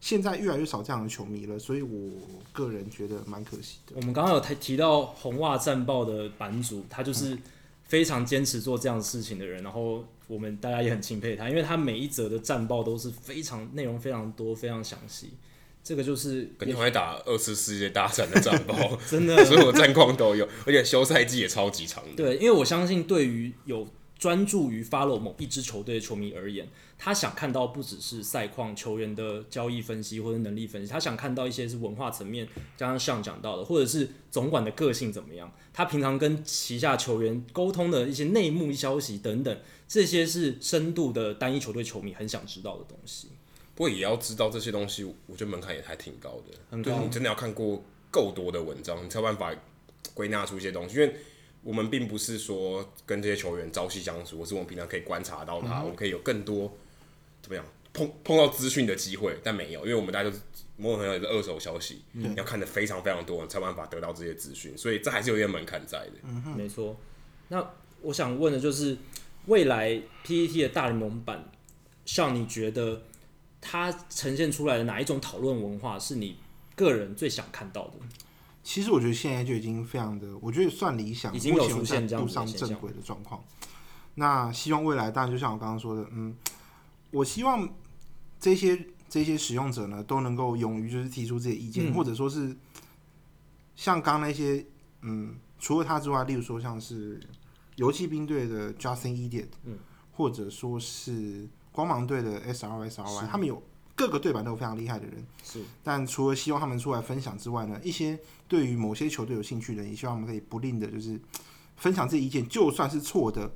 现在越来越少这样的球迷了，所以我个人觉得蛮可惜的。我们刚刚有提提到红袜战报的版主，他就是非常坚持做这样的事情的人，然后我们大家也很钦佩他，因为他每一则的战报都是非常内容非常多，非常详细。这个就是肯定会打二次世界大战的战报，真的，所有战况都有，而且休赛季也超级长的。对，因为我相信，对于有专注于 follow 某一支球队的球迷而言，他想看到不只是赛况、球员的交易分析或者能力分析，他想看到一些是文化层面，刚刚上讲到的，或者是总管的个性怎么样，他平常跟旗下球员沟通的一些内幕消息等等，这些是深度的单一球队球迷很想知道的东西。不过也要知道这些东西，我觉得门槛也还挺高的。很高。对，你真的要看过够多的文章，你才有办法归纳出一些东西。因为我们并不是说跟这些球员朝夕相处，我是我们平常可以观察到他，嗯、我们可以有更多怎么样碰碰到资讯的机会，但没有，因为我们大家都是某种程度也是二手消息，你、嗯、要看的非常非常多，才有办法得到这些资讯。所以这还是有点门槛在的。嗯哼，没错。那我想问的就是，未来 PET 的大联盟版，像你觉得？它呈现出来的哪一种讨论文化是你个人最想看到的？其实我觉得现在就已经非常的，我觉得算理想，已经有出现这样步上正轨的状况。那希望未来，当然就像我刚刚说的，嗯，我希望这些这些使用者呢，都能够勇于就是提出这些意见，嗯、或者说是像刚刚那些，嗯，除了他之外，例如说像是游戏兵队的 Justin Idiot，嗯，或者说是。光芒队的 S R S R Y，他们有各个对版都有非常厉害的人。是，但除了希望他们出来分享之外呢，一些对于某些球队有兴趣的人，也希望我们可以不吝的，就是分享自己意见，就算是错的，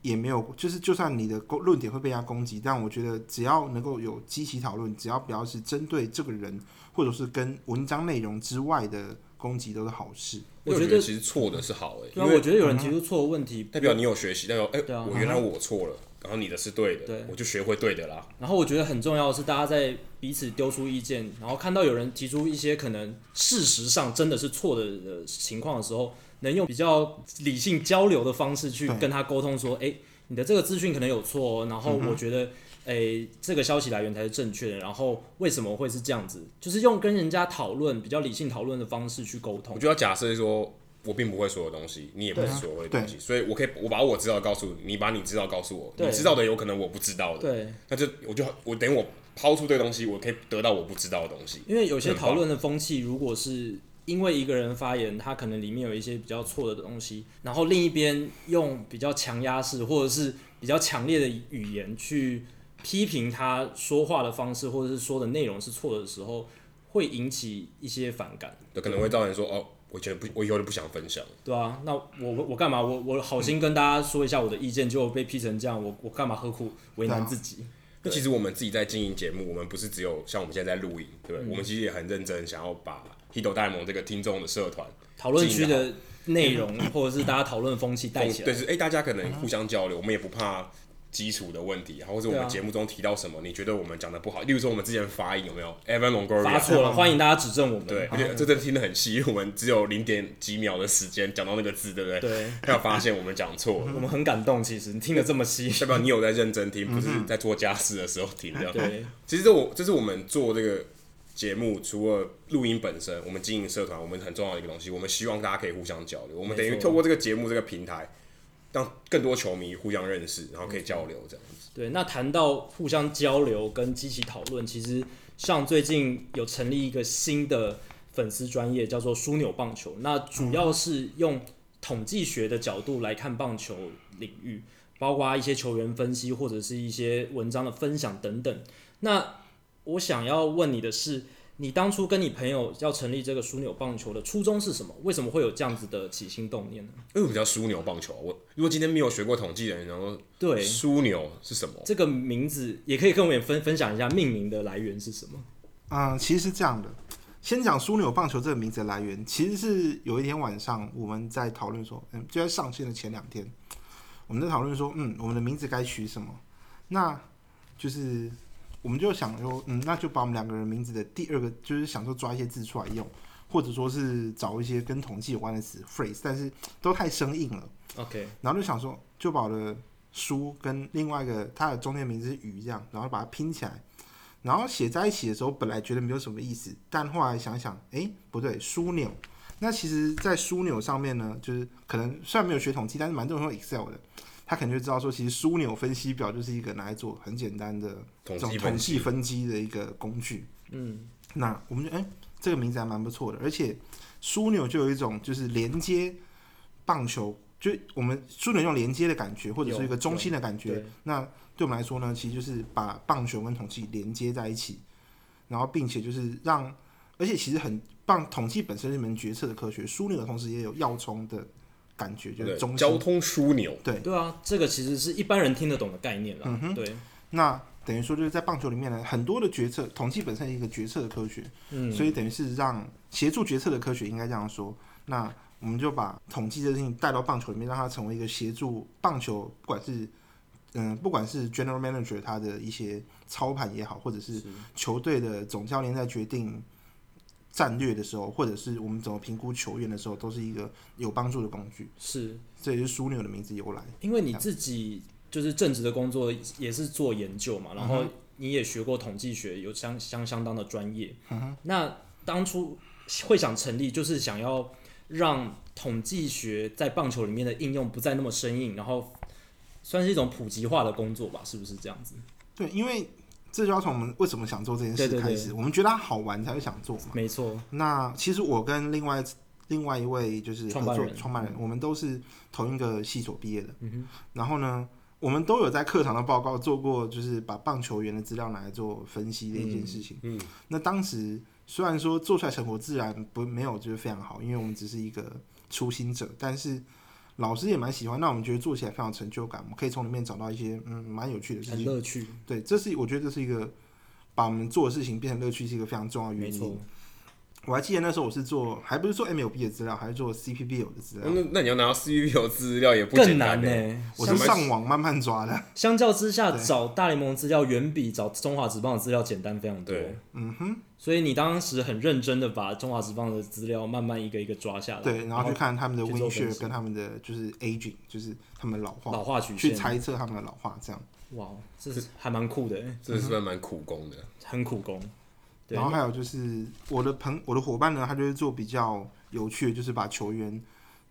也没有，就是就算你的论点会被人家攻击，但我觉得只要能够有积极讨论，只要不要是针对这个人，或者是跟文章内容之外的攻击，都是好事。我觉得其实错的是好诶、欸，因为我觉得有人提出错的问题，代表你有学习，代表哎，我原来我错了。然后你的是对的，对，我就学会对的啦。然后我觉得很重要的是，大家在彼此丢出意见，然后看到有人提出一些可能事实上真的是错的的情况的时候，能用比较理性交流的方式去跟他沟通，说：“哎，你的这个资讯可能有错，然后我觉得，哎、嗯，这个消息来源才是正确的。然后为什么会是这样子？就是用跟人家讨论比较理性讨论的方式去沟通。”我就要假设说。我并不会所有东西，你也不是所有的东西，所以我可以我把我知道的告诉你，你把你知道告诉我，你知道的有可能我不知道的，对，那就我就我等于我抛出这个东西，我可以得到我不知道的东西。因为有些讨论的风气，如果是因为一个人发言，他可能里面有一些比较错的东西，然后另一边用比较强压式或者是比较强烈的语言去批评他说话的方式，或者是说的内容是错的时候，会引起一些反感，就可能会造成说哦。我觉得不，我以后就不想分享。对啊，那我我干嘛？我我好心跟大家说一下我的意见，就被批成这样，我我干嘛何苦为难自己？那其实我们自己在经营节目，我们不是只有像我们现在在录影，对，嗯、我们其实也很认真，想要把 Hito 大联盟这个听众的社团讨论区的内容，或者是大家讨论风气带起来。对，是哎、欸，大家可能互相交流，我们也不怕基础的问题，或者我们节目中提到什么，你觉得我们讲的不好？例如说我们之前发音有没有 Evan Longoria 发错了，欢迎大家指正我们。对，而且这真的听得很细，因为我们只有零点几秒的时间讲到那个字，对不对？对，要发现我们讲错了，我们很感动。其实你听得这么细，代表你有在认真听，不是在做家事的时候听这样。对，其实这我这是我们做这个节目，除了录音本身，我们经营社团，我们很重要的一个东西，我们希望大家可以互相交流。我们等于透过这个节目这个平台。让更多球迷互相认识，然后可以交流这样子。对，那谈到互相交流跟积极讨论，其实像最近有成立一个新的粉丝专业，叫做枢纽棒球。那主要是用统计学的角度来看棒球领域，包括一些球员分析或者是一些文章的分享等等。那我想要问你的是。你当初跟你朋友要成立这个枢纽棒球的初衷是什么？为什么会有这样子的起心动念呢？为什么叫枢纽棒球？我如果今天没有学过统计的人，然后对枢纽是什么？这个名字也可以跟我们分分享一下命名的来源是什么？嗯，其实是这样的，先讲枢纽棒球这个名字的来源，其实是有一天晚上我们在讨论说，嗯，就在上线的前两天，我们在讨论说，嗯，我们的名字该取什么？那就是。我们就想说，嗯，那就把我们两个人名字的第二个，就是想说抓一些字出来用，或者说是找一些跟统计有关的词 phrase，但是都太生硬了。OK，然后就想说，就把我的书跟另外一个它的中间名字是鱼这样，然后把它拼起来，然后写在一起的时候，本来觉得没有什么意思，但后来想想，哎，不对，枢纽。那其实，在枢纽上面呢，就是可能虽然没有学统计，但是蛮多人用 Excel 的。他肯定就知道说，其实枢纽分析表就是一个拿来做很简单的这种统计分析的一个工具。嗯，那我们觉得，哎，这个名字还蛮不错的，而且枢纽就有一种就是连接棒球，就我们枢纽用连接的感觉，或者是一个中心的感觉。那对我们来说呢，其实就是把棒球跟统计连接在一起，然后并且就是让，而且其实很棒，统计本身是一门决策的科学，枢纽的同时也有要冲的。感觉就是中交通枢纽，对对啊，这个其实是一般人听得懂的概念啦。嗯哼，对。那等于说就是在棒球里面呢，很多的决策，统计本身是一个决策的科学，嗯，所以等于是让协助决策的科学，应该这样说。那我们就把统计这个事情带到棒球里面，让它成为一个协助棒球，不管是嗯，不管是 general manager 他的一些操盘也好，或者是球队的总教练在决定。战略的时候，或者是我们怎么评估球员的时候，都是一个有帮助的工具。是，这也是枢纽的名字由来。因为你自己就是正职的工作也是做研究嘛，然后你也学过统计学，有相相相当的专业。嗯。那当初会想成立，就是想要让统计学在棒球里面的应用不再那么生硬，然后算是一种普及化的工作吧？是不是这样子？对，因为。这就要从我们为什么想做这件事开始。对对对，我们觉得它好玩才会想做嘛。没错。那其实我跟另外另外一位就是合作创办人，我们都是同一个系所毕业的。嗯。然后呢，我们都有在课堂的报告做过，就是把棒球员的资料拿来做分析的一件事情。嗯。那当时虽然说做出来成果自然不没有就是非常好，因为我们只是一个初心者，但是。老师也蛮喜欢，那我们觉得做起来非常有成就感，我们可以从里面找到一些嗯蛮有趣的事情，很乐趣。对，这是我觉得这是一个把我们做的事情变成乐趣是一个非常重要的原因。我还记得那时候我是做，还不是做 MLB 的资料，还是做 CPBL 的资料。那那你要拿到 CPBL 资料也不简单呢、欸。我是上网慢慢抓的。相较之下，找大联盟资料远比找中华职棒的资料简单非常多。对，嗯哼。所以你当时很认真的把中华职棒的资料慢慢一个一个抓下来。对，然后去看他们的 win share 跟他们的就是 aging，就是他们的老化，老化曲线，去猜测他们的老化这样。哇，这是还蛮酷的、欸，这是算蛮苦工的，很苦工。然后还有就是我的朋我的伙伴呢，他就是做比较有趣的，就是把球员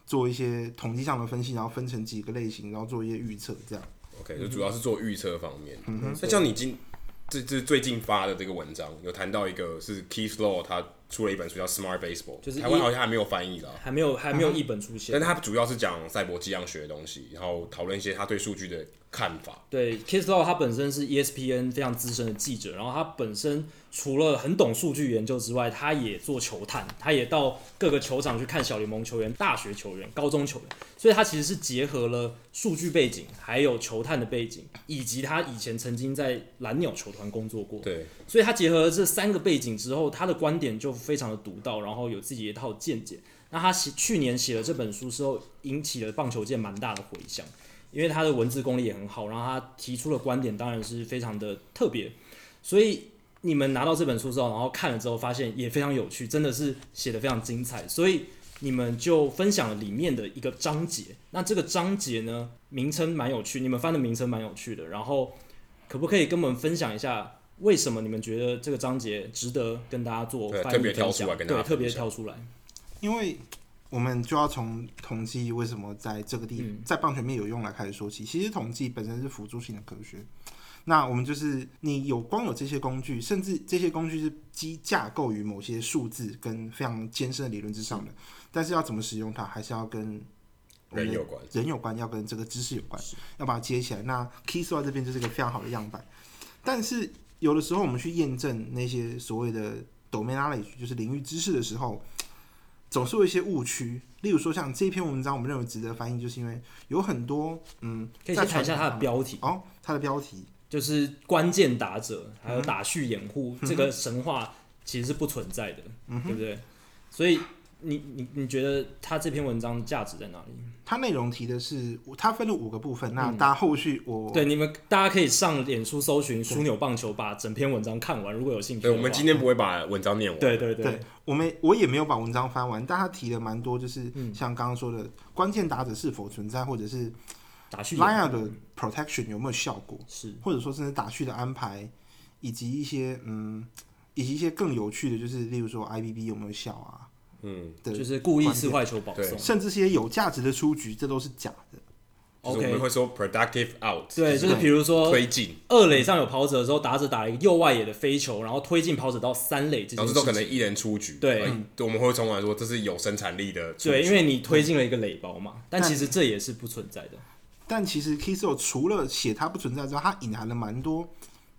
做一些统计上的分析，然后分成几个类型，然后做一些预测，这样。OK，就主要是做预测方面。嗯哼。那像你今这这最近发的这个文章，有谈到一个是 Keith Law 他出了一本书叫 Smart Baseball，就是台湾好像还没有翻译了，还没有还没有一本出现。但他主要是讲赛博计量学的东西，然后讨论一些他对数据的看法。对，Keith Law 他本身是 ESPN 非常资深的记者，然后他本身。除了很懂数据研究之外，他也做球探，他也到各个球场去看小联盟球员、大学球员、高中球员，所以他其实是结合了数据背景，还有球探的背景，以及他以前曾经在蓝鸟球团工作过。对，所以他结合了这三个背景之后，他的观点就非常的独到，然后有自己一套见解。那他写去年写了这本书之后，引起了棒球界蛮大的回响。因为他的文字功力也很好，然后他提出的观点当然是非常的特别，所以你们拿到这本书之后，然后看了之后发现也非常有趣，真的是写得非常精彩，所以你们就分享了里面的一个章节。那这个章节呢，名称蛮有趣，你们翻的名称蛮有趣的，然后可不可以跟我们分享一下，为什么你们觉得这个章节值得跟大家做翻译分享？对，特别挑出来，因为。我们就要从统计为什么在这个地、嗯、在棒球面有用来开始说起。其实统计本身是辅助性的科学。那我们就是你有光有这些工具，甚至这些工具是基架构于某些数字跟非常艰深的理论之上的。但是要怎么使用它，还是要跟人有关，人有关，要跟这个知识有关，要把它接起来。那 Keystone 这边就是一个非常好的样板。但是有的时候我们去验证那些所谓的 domain knowledge，就是领域知识的时候。总是有一些误区，例如说像这篇文章，我们认为值得翻译，就是因为有很多嗯，可以先谈一下它的标题哦，它的标题就是关键打者，还有打序掩护、嗯、这个神话其实是不存在的，嗯、对不对？所以。你你你觉得他这篇文章价值在哪里？他内容提的是，他分了五个部分。那大家后续我、嗯、对你们大家可以上脸书搜寻“枢纽棒球”，把整篇文章看完。如果有兴趣，对，我们今天不会把文章念完。对对对，对，我们我也没有把文章翻完，但他提了蛮多，就是像刚刚说的，关键打者是否存在，或者是打序 line out 的 protection 有没有效果，是，或者说甚至打序的安排，以及一些嗯，以及一些更有趣的，就是例如说 IBB 有没有效啊？嗯，对，就是故意吃坏球保送，甚至些有价值的出局，这都是假的。OK，我们会说 productive out，对，就是比如说推进。二垒上有跑者的时候，打者打了一个右外野的飞球，然后推进跑者到三垒，这都可能一人出局。对，嗯、我们会从来说这是有生产力的。对，因为你推进了一个垒包嘛，但其实这也是不存在的。但，但其实 Kiso 除了写它不存在之外，它隐含了蛮多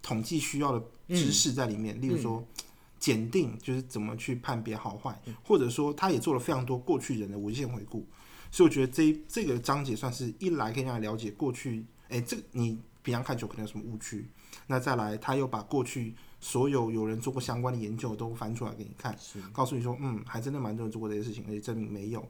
统计需要的知识在里面，嗯、例如说。嗯检定就是怎么去判别好坏，或者说他也做了非常多过去人的文献回顾，所以我觉得这这个章节算是一来可以让你了解过去，哎，这个你平常看球可能有什么误区，那再来他又把过去所有有人做过相关的研究都翻出来给你看，告诉你说，嗯，还真的蛮多人做过这些事情，而且证明没有。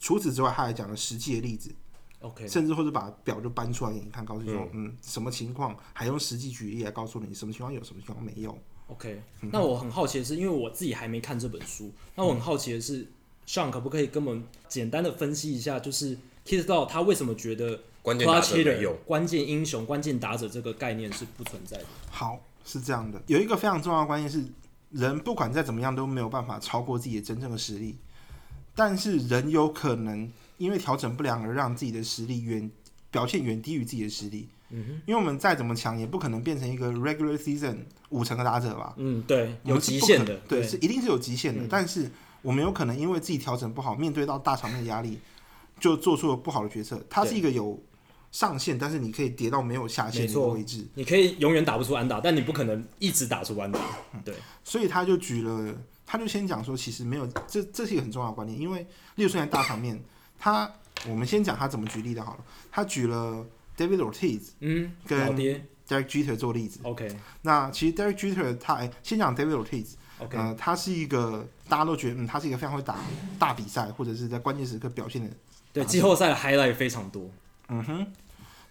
除此之外，他还讲了实际的例子，OK，甚至或者把表就搬出来给你看，告诉你说，嗯，什么情况，还用实际举例来告诉你什么情况有，什么情况没有。OK，那我很好奇的是，因为我自己还没看这本书，那我很好奇的是，Sean 可不可以跟我们简单的分析一下，就是 Kiss 他为什么觉得关键打者没有关键英雄、关键打者这个概念是不存在的？好，是这样的，有一个非常重要的关键是，人不管再怎么样都没有办法超过自己的真正的实力，但是人有可能因为调整不良而让自己的实力远表现远低于自己的实力。因为我们再怎么强，也不可能变成一个 regular season 五成的打者吧？嗯，对，有极限的，对，是一定是有极限的。嗯、但是我们有可能因为自己调整不好，面对到大场面的压力，就做出了不好的决策。它是一个有上限，但是你可以跌到没有下限的位置。你可以永远打不出安打，但你不可能一直打出安打。对，所以他就举了，他就先讲说，其实没有，这这是一个很重要的观念。因为例如说在大场面，他我们先讲他怎么举例的好了。他举了。David Ortiz，嗯，跟 Derek Jeter 做例子。OK，那其实 Derek Jeter 他先讲 David Ortiz，OK，呃，他是一个大家都觉得，嗯，他是一个非常会打大比赛或者是在关键时刻表现的。对，季后赛的 highlight 非常多。嗯哼，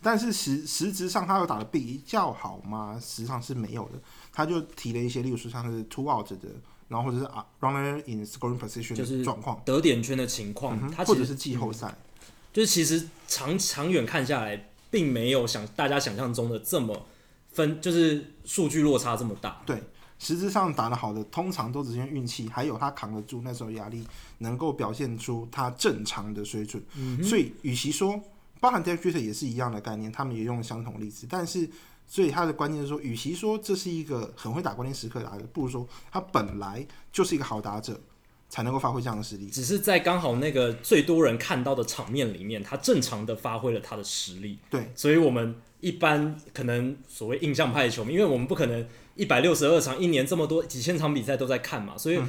但是实实质上他有打的比较好吗？实际上是没有的。他就提了一些，例如说像是 two out 的，然后或者是啊 runner in scoring position 就是状况，得点圈的情况，他、嗯、或者是季后赛、嗯，就是其实长长远看下来。并没有想大家想象中的这么分，就是数据落差这么大。对，实质上打得好的，通常都只是运气，还有他扛得住那时候压力，能够表现出他正常的水准。嗯、所以，与其说，包含 Derek Jeter 也是一样的概念，他们也用相同的例子。但是，所以他的关键是说，与其说这是一个很会打关键时刻打的，不如说他本来就是一个好打者。才能够发挥这样的实力，只是在刚好那个最多人看到的场面里面，他正常的发挥了他的实力。对，所以我们一般可能所谓印象派的球迷，因为我们不可能一百六十二场一年这么多几千场比赛都在看嘛，所以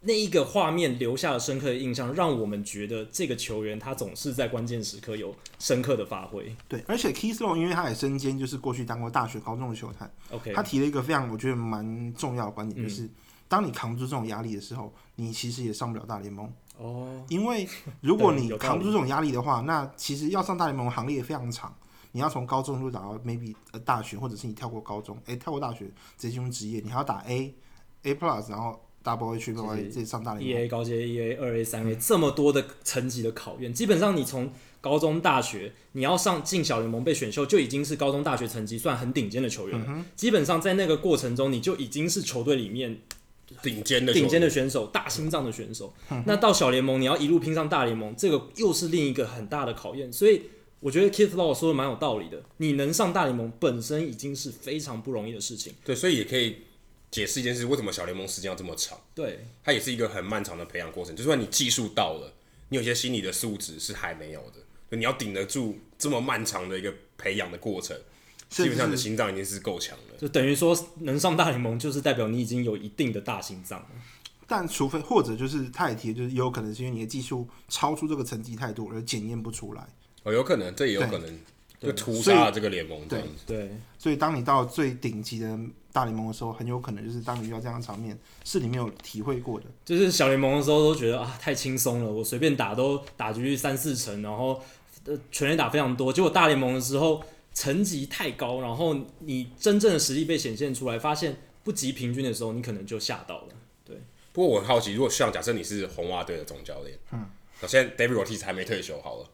那一个画面留下了深刻的印象，让我们觉得这个球员他总是在关键时刻有深刻的发挥。对，而且 Stone 因为他也身兼就是过去当过大学、高中的球探，OK，他提了一个非常我觉得蛮重要的观点，就是。当你扛不住这种压力的时候，你其实也上不了大联盟。哦，因为如果你扛不住这种压力的话，那其实要上大联盟行列非常长。你要从高中就打到 maybe 呃大学，或者是你跳过高中，哎、欸，跳过大学直接进入职业，你还要打 A A plus，然后 Double A Triple A 这上大联盟。一 A 高阶，一 A 二 A 三 A 这么多的层级的考验，基本上你从高中、大学，你要上进小联盟被选秀，就已经是高中、大学成绩算很顶尖的球员了。嗯、基本上在那个过程中，你就已经是球队里面顶尖的顶尖的选手，大心脏的选手。嗯、那到小联盟，你要一路拼上大联盟，这个又是另一个很大的考验。所以。我觉得 Keith Law 说的蛮有道理的。你能上大联盟本身已经是非常不容易的事情。对，所以也可以解释一件事：为什么小联盟时间要这么长？对，它也是一个很漫长的培养过程。就算你技术到了，你有些心理的素质是还没有的，就你要顶得住这么漫长的一个培养的过程，基本上你的心脏已经是够强了。就等于说，能上大联盟就是代表你已经有一定的大心脏了。但除非或者就是他也提，就是也有可能是因为你的技术超出这个层级太多而检验不出来。哦，有可能，这也有可能。就屠杀了这个联盟这样子，对，对，所以当你到最顶级的大联盟的时候，很有可能就是当你遇到这样的场面，是你没有体会过的。就是小联盟的时候都觉得啊，太轻松了，我随便打都打出去三四成，然后呃全垒打非常多。结果大联盟的时候层级太高，然后你真正的实力被显现出来，发现不及平均的时候，你可能就吓到了。对。不过我很好奇，如果像假设你是红袜队的总教练，嗯，那现在 David Ortiz 还没退休，好了，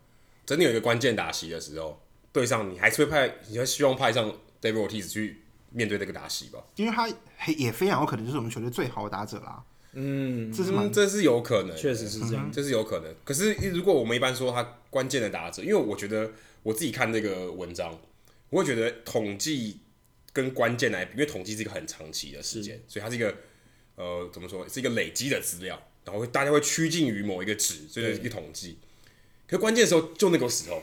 真的有一个关键打席的时候。对上你还是会派，你会希望派上 David Ortiz 去面对这个打席吧？因为他也非常有可能就是我们球队最好的打者啦。嗯，这是蛮、嗯，这是有可能，确实是这样，这是有可能。可是如果我们一般说他关键的打者，因为我觉得我自己看这个文章，我会觉得统计跟关键来比，因为统计是一个很长期的时间，所以它是一个呃怎么说，是一个累积的资料，然后大家会趋近于某一个值，所以是一个统计。可是关键的时候就那个时候。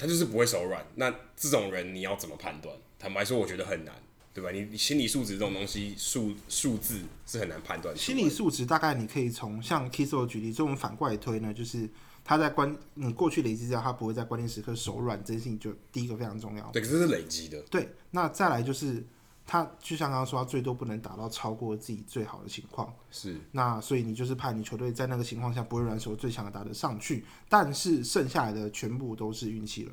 他就是不会手软，那这种人你要怎么判断？坦白说，我觉得很难，对吧？你心理素质这种东西，数数字是很难判断。心理素质大概你可以从像 Kiso 举例，所以我们反过来推呢，就是他在关嗯过去累积掉，他不会在关键时刻手软，这件事情就第一个非常重要。对，可是是累积的。对，那再来就是。他就像刚刚说，他最多不能打到超过自己最好的情况。是。那所以你就是怕你球队在那个情况下不会软手最强的打得上去，但是剩下来的全部都是运气了。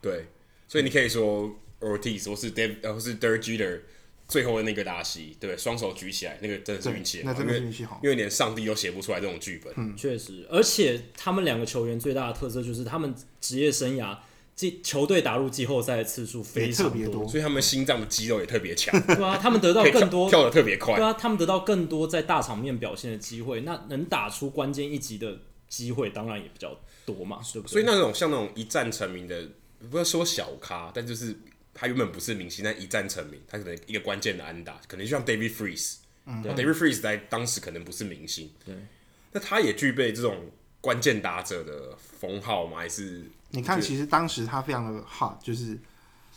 对，所以你可以说 Ortiz 或是 Dave 或是 Derek Jeter 最后的那个拉西，对，双手举起来，那个真的是运气，那真的是运气好，因为连上帝都写不出来这种剧本。嗯，确实，而且他们两个球员最大的特色就是他们职业生涯。季球队打入季后赛的次数非常多，多，所以他们心脏的肌肉也特别强。对啊，他们得到更多跳的特别快。对啊，他们得到更多在大场面表现的机会，那能打出关键一击的机会当然也比较多嘛，对不对？所以那种像那种一战成名的，不要说小咖，但就是他原本不是明星，但一战成名，他可能一个关键的安打，可能就像 David Freese，嗯，David Freese 在当时可能不是明星，对，那他也具备这种关键打者的封号吗？还是？你看，其实当时他非常的 hot，就是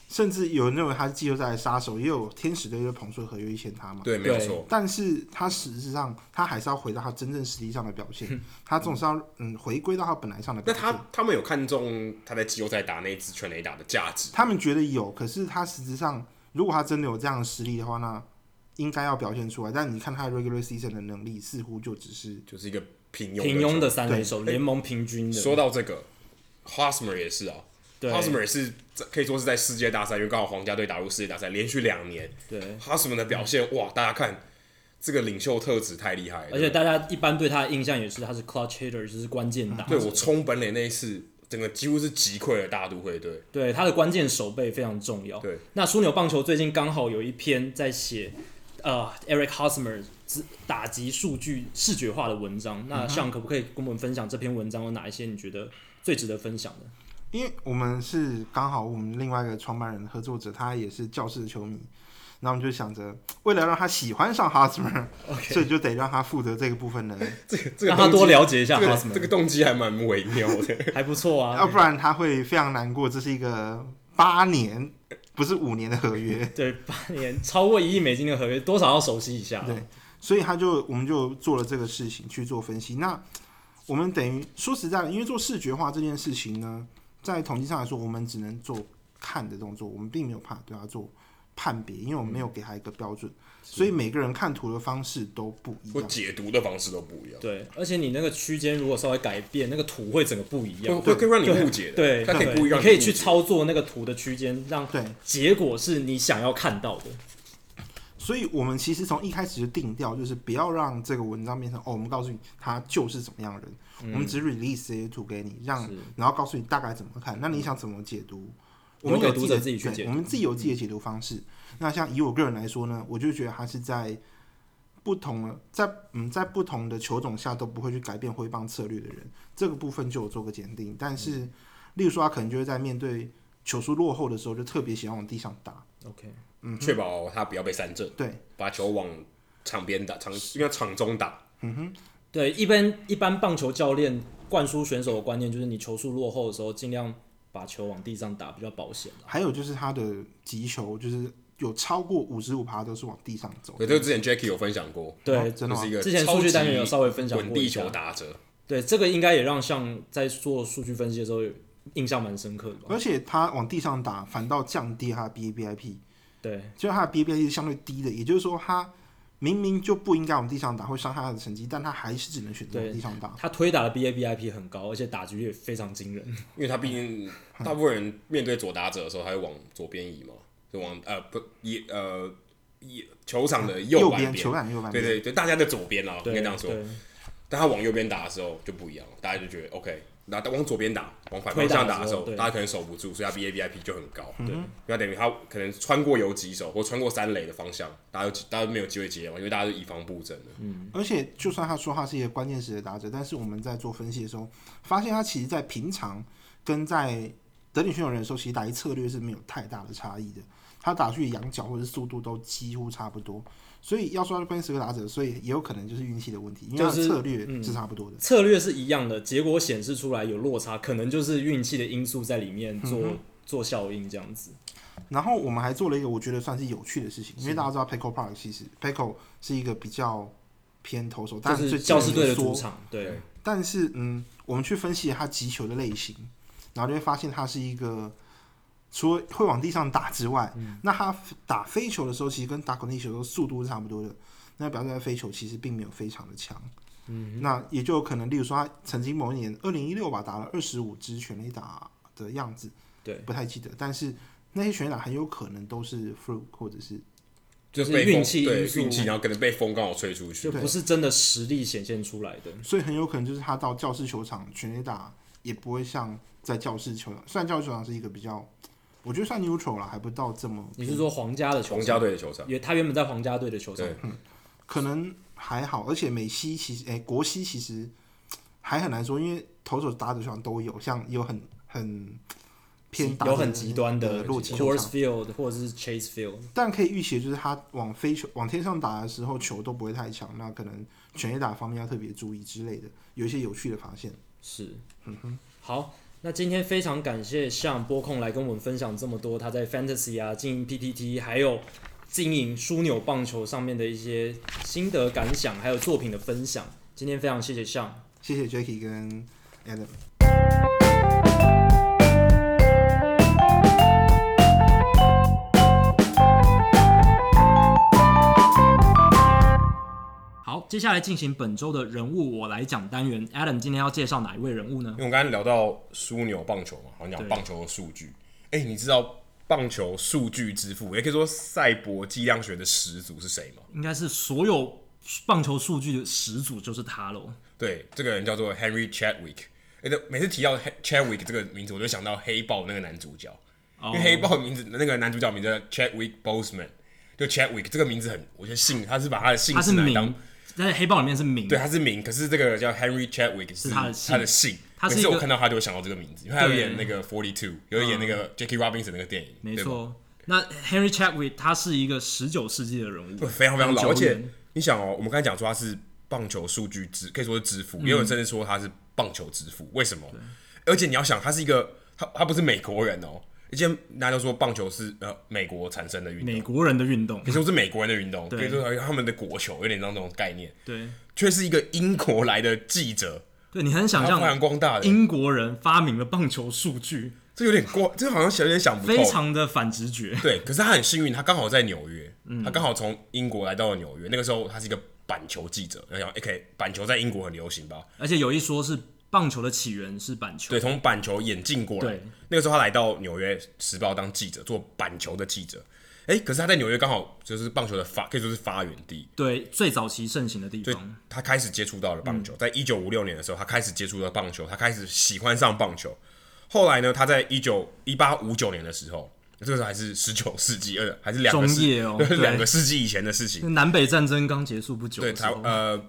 甚至有人认为他是季后赛的杀手，也有天使队就捧出合约签他嘛。对，没有错。但是他实质上，他还是要回到他真正实力上的表现，他总是要嗯回归到他本来上的表现。那他他们有看中他在季后赛打那一支全垒打的价值？他们觉得有，可是他实质上，如果他真的有这样的实力的话，那应该要表现出来。但你看他的 regular season 的能力，似乎就只是就是一个平庸平庸的三垒手，联盟平均的。说到这个。Hosmer 也是啊，Hosmer 也是可以说是在世界大赛，因为刚好皇家队打入世界大赛，连续两年。对，Hosmer 的表现、嗯、哇，大家看这个领袖特质太厉害了。而且大家一般对他的印象也是他是 clutch hitter，就是关键打、嗯。对，我冲本垒那一次，整个几乎是击溃了大都会队。对，他的关键守备非常重要。对，那枢纽棒球最近刚好有一篇在写呃 Eric Hosmer 打击数据视觉化的文章。那像可不可以跟我们分享这篇文章有哪一些你觉得？最值得分享的，因为我们是刚好我们另外一个创办人合作者，他也是教室的球迷，那我们就想着，为了让他喜欢上 Hosmer，okay. 所以就得让他负责这个部分的，这个这个让他多了解一下 Hosmer，这个动机还蛮微妙的，还不错啊，要不然他会非常难过。这是一个八年，不是五年的合约，对，八年超过一亿美金的合约，多少要熟悉一下，对，所以他就我们就做了这个事情去做分析，那。我们等于说实在的，因为做视觉化这件事情呢，在统计上来说，我们只能做看的动作，我们并没有办法对它做判别，因为我们没有给它一个标准，所以每个人看图的方式都不一样，或解读的方式都不一样。对，而且你那个区间如果稍微改变，那个图会整个不一样，会可以让你误解的。对，它可以不一样，你可以去操作那个图的区间，让对结果是你想要看到的。所以我们其实从一开始就定调，就是不要让这个文章变成哦，我们告诉你他就是怎么样的人，嗯、我们只 release 这些图给你，让然后告诉你大概怎么看，那你想怎么解读？我们有自己的自己去解，我们自己有自己的解读方式。嗯、那像以我个人来说呢，我就觉得他是在不同的在嗯在不同的球种下都不会去改变挥棒策略的人，这个部分就有做个检定。但是，嗯、例如说他可能就会在面对球速落后的时候，就特别喜欢往地上打。OK。嗯，确保他不要被三振，对，把球往场边打，场应该场中打。嗯哼，对，一般一般棒球教练灌输选手的观念就是，你球速落后的时候，尽量把球往地上打，比较保险。还有就是他的击球，就是有超过五十五趴都是往地上走。对，这个之前 Jackie 有分享过，对，真的是一个之前数据单元有稍微分享过地球打者。对，这个应该也让像在做数据分析的时候印象蛮深刻的。而且他往地上打，反倒降低他的 BABIP。对，就是他的 BABIP 是相对低的，也就是说，他明明就不应该往地上打，会伤害他的成绩，但他还是只能选择往地上打。他推打的 BABIP 很高，而且打击率非常惊人。因为他毕竟大部分人面对左打者的时候，他会往左边移嘛，就往呃不也呃也球场的右边，球场右半边，对对对，大家的左边啦，应该这样说。但他往右边打的时候就不一样了，大家就觉得 OK。那往左边打，往反方向打的时候，大家可能守不住，所以他 BABIP 就很高。对，那等于他可能穿过游击手或穿过三垒的方向，大家就大家都没有机会接嘛，因为大家是以防布阵的。嗯，而且就算他说他是一个关键时的打者，但是我们在做分析的时候，发现他其实在平常跟在得点圈有人的时候，其实打击策略是没有太大的差异的。他打出去仰角或者速度都几乎差不多。所以要说他关键时刻打者，所以也有可能就是运气的问题，因为策略是差不多的，就是嗯、策略是一样的，结果显示出来有落差，可能就是运气的因素在里面做、嗯、做效应这样子。然后我们还做了一个我觉得算是有趣的事情，因为大家知道 Petco Park 其实 Petco 是一个比较偏投手，但是教士队的主场，对。但是嗯，我们去分析他击球的类型，然后就会发现他是一个。除了会往地上打之外，嗯、那他打飞球的时候，其实跟打滚地球的速度是差不多的。那表示他飞球其实并没有非常的强。嗯，那也就有可能，例如说他曾经某一年二零一六吧，打了二十五支全垒打的样子，对，不太记得。但是那些全垒打很有可能都是 fluke 或者是就是运气因素，运气，然后可能被风刚好吹出去，就不是真的实力显现出来的。所以很有可能就是他到教室球场全垒打也不会像在教室球场，虽然教室球场是一个比较。我觉得算 neutral 了，还不到这么。你是说皇家的？皇家队的球场，也他原本在皇家队的球场，嗯，可能还好。而且美西其实，哎、欸，国西其实还很难说，因为投手打的球场都有，像有很很偏打有很极端的落地球场 field 或者是 chase field。但可以预期，就是他往飞球往天上打的时候，球都不会太强。那可能全垒打方面要特别注意之类的，有一些有趣的发现。是，嗯哼，好。那今天非常感谢向播控来跟我们分享这么多他在 Fantasy 啊经营 PTT 还有经营枢纽棒球上面的一些心得感想，还有作品的分享。今天非常谢谢向，谢谢 Jackie 跟 Adam。接下来进行本周的人物我来讲单元，Adam 今天要介绍哪一位人物呢？因为我刚刚聊到枢纽棒球嘛，好像讲棒球的数据。哎、欸，你知道棒球数据之父，也可以说赛博计量学的始祖是谁吗？应该是所有棒球数据的始祖就是他喽。对，这个人叫做 Henry Chadwick。哎、欸，每次提到 Chadwick 这个名字，我就想到黑豹那个男主角，哦、因为黑豹名字那个男主角名字叫 Chadwick Boseman，就 Chadwick 这个名字很，我觉得姓他是把他的姓氏来当。在黑豹里面是名，对，他是名，可是这个叫 Henry Chadwick 是他的姓，他的姓。每次我看到他就会想到这个名字，因为他有演那个 Forty Two，有演那个 Jackie Robinson 那个电影。没错，那 Henry Chadwick 他是一个十九世纪的人物，非常非常老。而且你想哦，我们刚才讲说他是棒球数据之，可以说是之父，也有人甚至说他是棒球之父。为什么？而且你要想，他是一个，他他不是美国人哦。以前大家都说棒球是呃美国产生的运动，美国人的运动，可以说是美国人的运动，可以说他们的国球，有点像这种概念。对，却是一个英国来的记者。对，你很想象，发扬光大的英国人发明了棒球数据，这有点过，这好像有点想不透，非常的反直觉。对，可是他很幸运，他刚好在纽约，嗯、他刚好从英国来到了纽约。那个时候他是一个板球记者，然后 OK，板球在英国很流行吧？而且有一说是棒球的起源是板球，对，从板球演进过来。对，那个时候他来到纽约时报当记者，做板球的记者。哎，可是他在纽约刚好就是棒球的发，可以说是发源地，对，最早期盛行的地方。他开始接触到了棒球，嗯、在一九五六年的时候，他开始接触到棒球，他开始喜欢上棒球。后来呢，他在一九一八五九年的时候，这个时候还是十九世纪，呃，还是两个世纪哦，两个世纪以前的事情。南北战争刚结束不久，对，台呃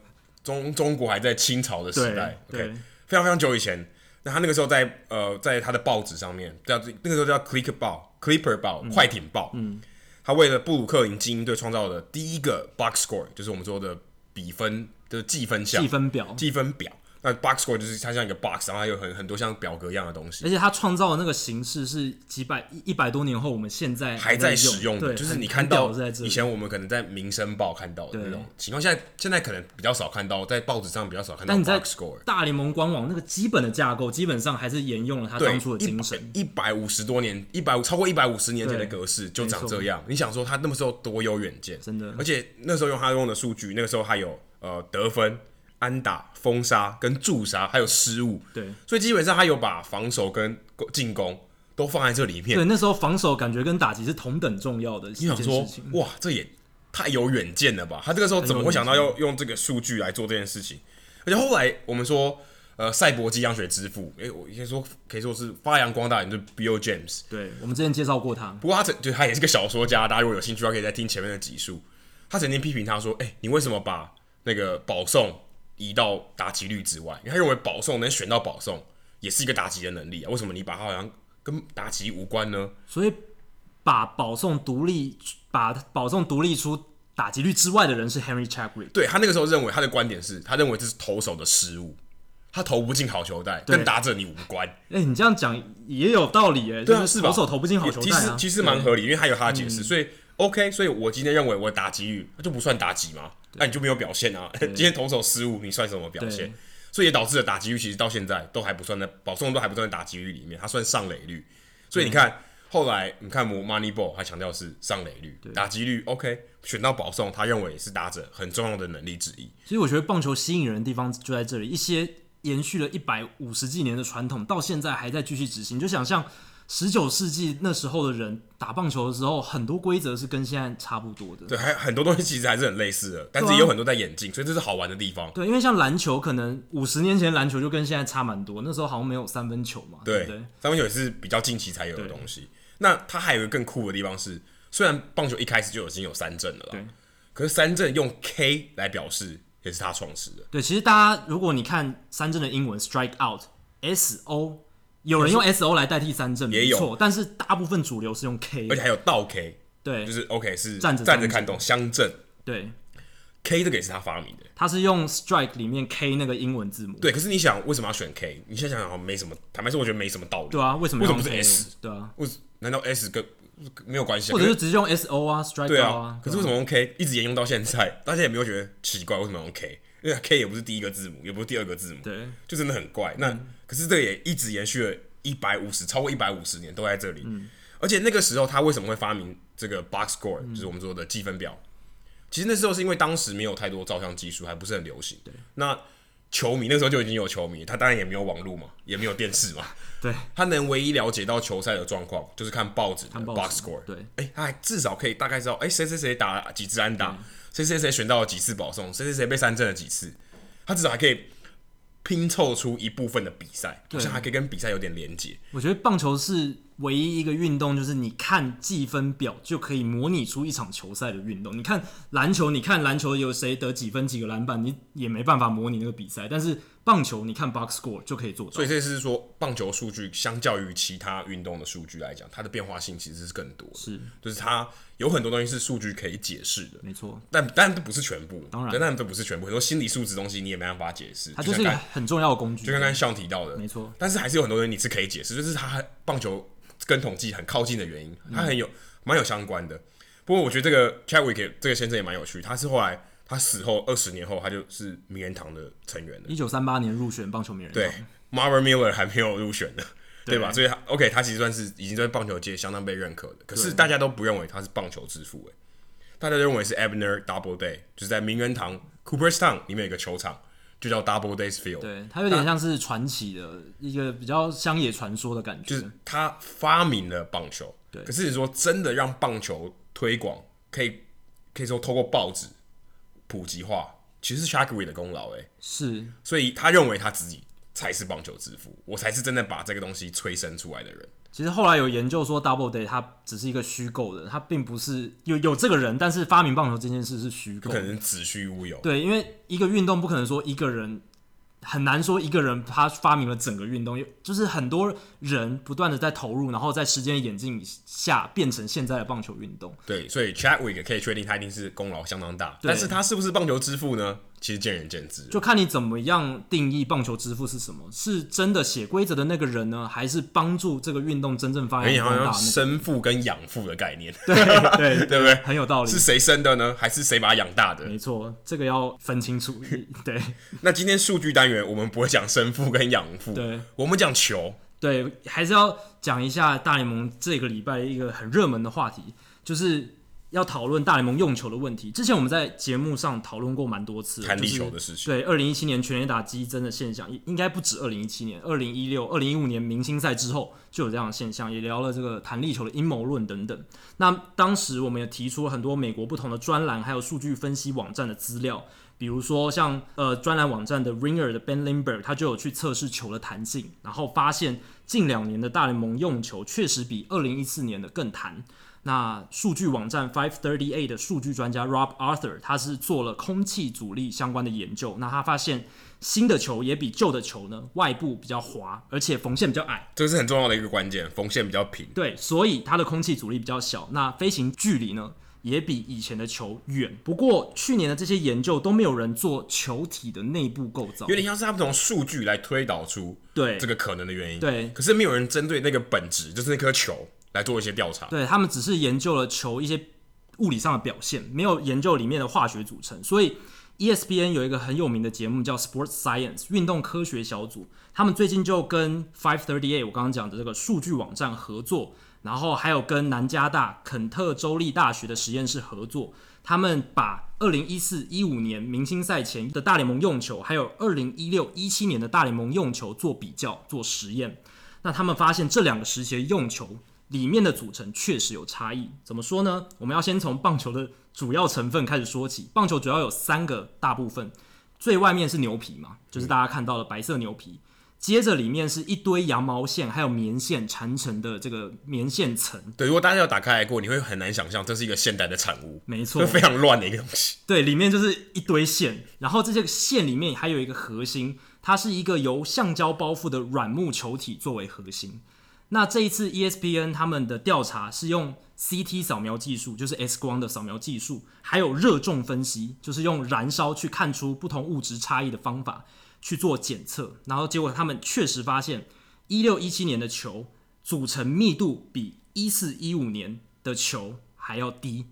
中中国还在清朝的时代，OK，非常非常久以前。那他那个时候在呃在他的报纸上面叫那个时候叫 Clipper 报，Clipper 报，嗯、快艇报，嗯。他为了布鲁克林精英队创造的第一个 box score，就是我们说的比分的计分项、计分表、计分表。那 box score 就是它像一个 box，然后还有很很多像表格一样的东西。而且它创造的那个形式是几百一百多年后，我们现在还在使用的，就是你看到以前我们可能在民生报看到的那种情况，现在现在可能比较少看到，在报纸上比较少看到。但你在大联盟官网那个基本的架构，基本上还是沿用了他当初的精神。一百五十多年，一百超过一百五十年前的格式就长这样。你想说他那么时候多有远见，真的。而且那时候用他用的数据，那个时候还有呃得分。安打、封杀跟助杀，还有失误，对，所以基本上他有把防守跟进攻都放在这里面。对，那时候防守感觉跟打击是同等重要的。你想说，哇，这也太有远见了吧？他这个时候怎么会想到要用这个数据来做这件事情？而且后来我们说，呃，赛博迹象学之父，哎、欸，我应该说可以说是发扬光大，就是 Bill James。对，我们之前介绍过他，不过他曾就他也是个小说家，大家如果有兴趣的话，可以再听前面的集数。他曾经批评他说：“哎、欸，你为什么把那个保送？”移到打击率之外，因为他认为保送能选到保送也是一个打击的能力啊。为什么你把它好像跟打击无关呢？所以把保送独立，把保送独立出打击率之外的人是 Henry Chadwick。对，他那个时候认为他的观点是他认为这是投手的失误，他投不进好球带，跟打者你无关。哎、欸，你这样讲也有道理哎、欸，对啊，是吧？投手投不进好球带、啊，其实其实蛮合理，因为他有他的解释，嗯、所以 OK。所以我今天认为我打击率那就不算打击嘛。那、啊、你就没有表现啊！今天同手失误，你算什么表现？所以也导致了打击率其实到现在都还不算在保送都还不算在打击率里面，它算上垒率。所以你看、嗯、后来你看 Moneyball 还强调是上垒率，打击率 OK，选到保送，他认为是打者很重要的能力之一。所以我觉得棒球吸引人的地方就在这里，一些延续了一百五十几年的传统，到现在还在继续执行。就想象。十九世纪那时候的人打棒球的时候，很多规则是跟现在差不多的。对，还很多东西其实还是很类似的，但是也有很多在演进，所以这是好玩的地方。对，因为像篮球，可能五十年前篮球就跟现在差蛮多。那时候好像没有三分球嘛，对，对？三分球也是比较近期才有的东西。那它还有一个更酷的地方是，虽然棒球一开始就已经有三振了可是三振用 K 来表示也是他创始的。对，其实大家如果你看三振的英文 strike out，S O。有人用 S O 来代替三振，也有。错，但是大部分主流是用 K，而且还有倒 K，对，就是 OK 是站着站着看懂乡镇，对，K 这个也是他发明的，他是用 Strike 里面 K 那个英文字母，对，可是你想为什么要选 K？你现在想想没什么，坦白说我觉得没什么道理，对啊，为什么为什么不是 S？对啊，为难道 S 跟没有关系？或者是直接用 S O 啊，Strike 对啊，可是为什么用 K 一直沿用到现在？大家也没有觉得奇怪，为什么用 K？因为 K 也不是第一个字母，也不是第二个字母，对，就真的很怪。那可是这个也一直延续了。一百五十，超过一百五十年都在这里，嗯、而且那个时候他为什么会发明这个 box score，、嗯、就是我们说的计分表？其实那时候是因为当时没有太多照相技术，还不是很流行。对，那球迷那时候就已经有球迷，他当然也没有网络嘛，也没有电视嘛。对，他能唯一了解到球赛的状况，就是看报纸的 box score。对，哎、欸，他还至少可以大概知道，哎、欸，谁谁谁打了几支安打，谁谁谁选到了几次保送，谁谁谁被三振了几次，他至少还可以。拼凑出一部分的比赛，好像还可以跟比赛有点连接。我觉得棒球是唯一一个运动，就是你看计分表就可以模拟出一场球赛的运动。你看篮球，你看篮球有谁得几分、几个篮板，你也没办法模拟那个比赛。但是棒球，你看 box score 就可以做到。所以这是说，棒球数据相较于其他运动的数据来讲，它的变化性其实是更多的。是，就是它有很多东西是数据可以解释的。没错，但但这不是全部。当然，但这不是全部。很多心理素质东西你也没办法解释。它就是一个很重要的工具。就刚刚像提到的，没错。但是还是有很多东西你是可以解释，就是它棒球跟统计很靠近的原因，它很有蛮、嗯、有相关的。不过我觉得这个 Chadwick 这个先生也蛮有趣，他是后来。他死后二十年后，他就是名人堂的成员了。一九三八年入选棒球名人堂。对，Marvin Miller 还没有入选呢。对吧？所以他 OK，他其实算是已经在棒球界相当被认可的。可是大家都不认为他是棒球之父，哎，大家都认为是 Abner Doubleday，就是在名人堂 Cooperstown 里面有一个球场，就叫 Doubleday's Field。对，他有点像是传奇的一个比较乡野传说的感觉。就是他发明了棒球，对。可是你说真的让棒球推广，可以可以说透过报纸普及化，其实是 Shaggy 的功劳，哎，是。所以他认为他自己。才是棒球之父，我才是真的把这个东西催生出来的人。其实后来有研究说，Doubleday 它只是一个虚构的，它并不是有有这个人，但是发明棒球这件事是虚构，不可能子虚乌有。对，因为一个运动不可能说一个人。很难说一个人他发明了整个运动，就是很多人不断的在投入，然后在时间的演进下变成现在的棒球运动。对，所以 Chadwick 可以确定他一定是功劳相当大，但是他是不是棒球之父呢？其实见仁见智，就看你怎么样定义棒球之父是什么，是真的写规则的那个人呢，还是帮助这个运动真正发扬光大，那个？生父跟养父的概念，对对 对不对？很有道理。是谁生的呢？还是谁把他养大的？没错，这个要分清楚。对。那今天数据单元我们不会讲生父跟养父，对，我们讲球。对，还是要讲一下大联盟这个礼拜一个很热门的话题，就是。要讨论大联盟用球的问题，之前我们在节目上讨论过蛮多次，弹力球的事情。对，二零一七年全垒打激增的现象，应该不止二零一七年，二零一六、二零一五年明星赛之后就有这样的现象，也聊了这个弹力球的阴谋论等等。那当时我们也提出了很多美国不同的专栏，还有数据分析网站的资料，比如说像呃专栏网站的 Ringer 的 Ben Lindbergh，他就有去测试球的弹性，然后发现近两年的大联盟用球确实比二零一四年的更弹。那数据网站 Five Thirty Eight 的数据专家 Rob Arthur，他是做了空气阻力相关的研究。那他发现新的球也比旧的球呢，外部比较滑，而且缝线比较矮。这是很重要的一个关键，缝线比较平。对，所以它的空气阻力比较小。那飞行距离呢，也比以前的球远。不过去年的这些研究都没有人做球体的内部构造，有点像是他们从数据来推导出对这个可能的原因。对，可是没有人针对那个本质，就是那颗球。来做一些调查，对，他们只是研究了球一些物理上的表现，没有研究里面的化学组成。所以 ESPN 有一个很有名的节目叫 Sports Science 运动科学小组，他们最近就跟 Five Thirty Eight 我刚刚讲的这个数据网站合作，然后还有跟南加大肯特州立大学的实验室合作，他们把二零一四一五年明星赛前的大联盟用球，还有二零一六一七年的大联盟用球做比较做实验，那他们发现这两个时期的用球。里面的组成确实有差异，怎么说呢？我们要先从棒球的主要成分开始说起。棒球主要有三个大部分，最外面是牛皮嘛，就是大家看到的白色牛皮。接着里面是一堆羊毛线，还有棉线缠成的这个棉线层。对，如果大家有打开来过，你会很难想象这是一个现代的产物。没错，非常乱的一个东西。对，里面就是一堆线，然后这些线里面还有一个核心，它是一个由橡胶包覆的软木球体作为核心。那这一次 ESPN 他们的调查是用 CT 扫描技术，就是 X 光的扫描技术，还有热重分析，就是用燃烧去看出不同物质差异的方法去做检测，然后结果他们确实发现，一六一七年的球组成密度比一四一五年的球还要低，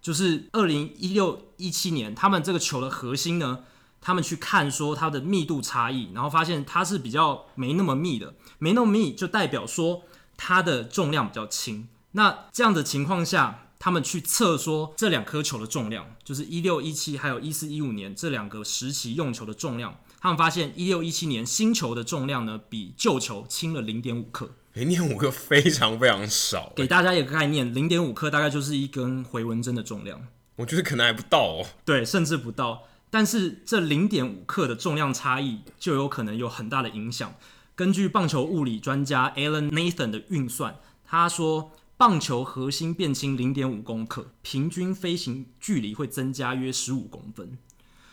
就是二零一六一七年他们这个球的核心呢。他们去看说它的密度差异，然后发现它是比较没那么密的，没那么密就代表说它的重量比较轻。那这样的情况下，他们去测说这两颗球的重量，就是一六一七还有一四一五年这两个时期用球的重量，他们发现一六一七年新球的重量呢比旧球轻了零点五克，零点五克非常非常少。给大家一个概念，零点五克大概就是一根回纹针的重量。我觉得可能还不到哦。对，甚至不到。但是这零点五克的重量差异就有可能有很大的影响。根据棒球物理专家 Alan Nathan 的运算，他说棒球核心变轻零点五公克，平均飞行距离会增加约十五公分。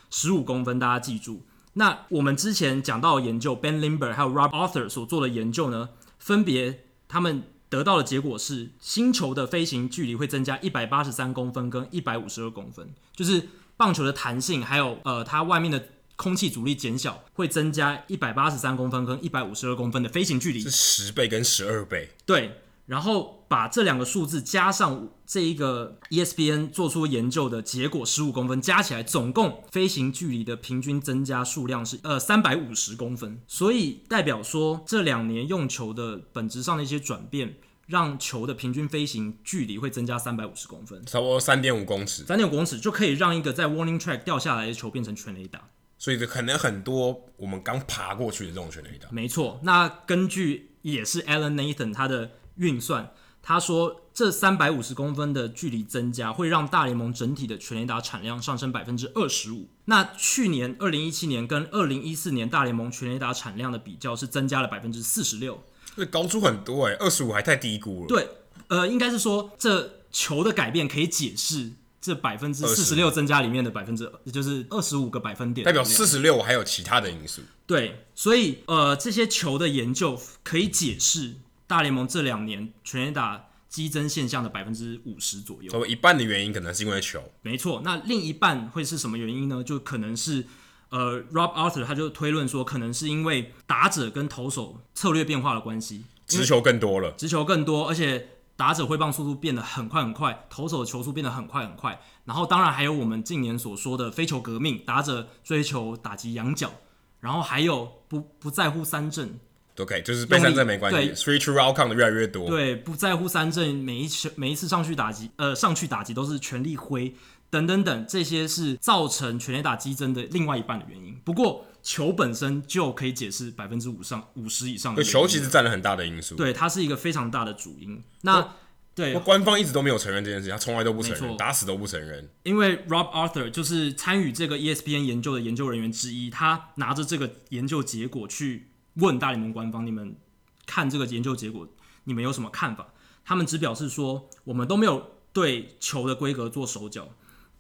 十五公分，大家记住。那我们之前讲到的研究，Ben Limber 还有 Rob Arthur 所做的研究呢，分别他们得到的结果是，新球的飞行距离会增加一百八十三公分跟一百五十二公分，就是。棒球的弹性，还有呃，它外面的空气阻力减小，会增加一百八十三公分跟一百五十二公分的飞行距离，是十倍跟十二倍。对，然后把这两个数字加上这一个 ESPN 做出研究的结果，十五公分加起来，总共飞行距离的平均增加数量是呃三百五十公分。所以代表说，这两年用球的本质上的一些转变，让球的平均飞行距离会增加三百五十公分，差不多三点五公尺。三点五公尺就可以让一个在 warning track 掉下来的球变成全垒打。所以这可能很多我们刚爬过去的这种全垒打。没错，那根据也是 Alan Nathan 他的。运算，他说这三百五十公分的距离增加会让大联盟整体的全垒打产量上升百分之二十五。那去年二零一七年跟二零一四年大联盟全垒打产量的比较是增加了百分之四十六，这高出很多哎，二十五还太低估了。对，呃，应该是说这球的改变可以解释这百分之四十六增加里面的百分之，也就是二十五个百分点，代表四十六还有其他的因素。对，所以呃，这些球的研究可以解释。大联盟这两年全垒打激增现象的百分之五十左右，所以一半的原因可能是因为球，没错。那另一半会是什么原因呢？就可能是呃，Rob Arthur 他就推论说，可能是因为打者跟投手策略变化的关系，直球更多了，直球更多，而且打者挥棒速度变得很快很快，投手的球速变得很快很快。然后当然还有我们近年所说的飞球革命，打者追求打击仰角，然后还有不不在乎三振。都可以，就是被三振没关系，three true outcome 的越来越多。对，不在乎三振，每一次每一次上去打击，呃，上去打击都是全力挥，等等等，这些是造成全垒打激增的另外一半的原因。不过球本身就可以解释百分之五上五十以上的。球其实占了很大的因素。对，它是一个非常大的主因。那、哦、对，官方一直都没有承认这件事情，他从来都不承认，打死都不承认。因为 Rob Arthur 就是参与这个 ESPN 研究的研究人员之一，他拿着这个研究结果去问大联盟官方，你们。看这个研究结果，你们有什么看法？他们只表示说，我们都没有对球的规格做手脚，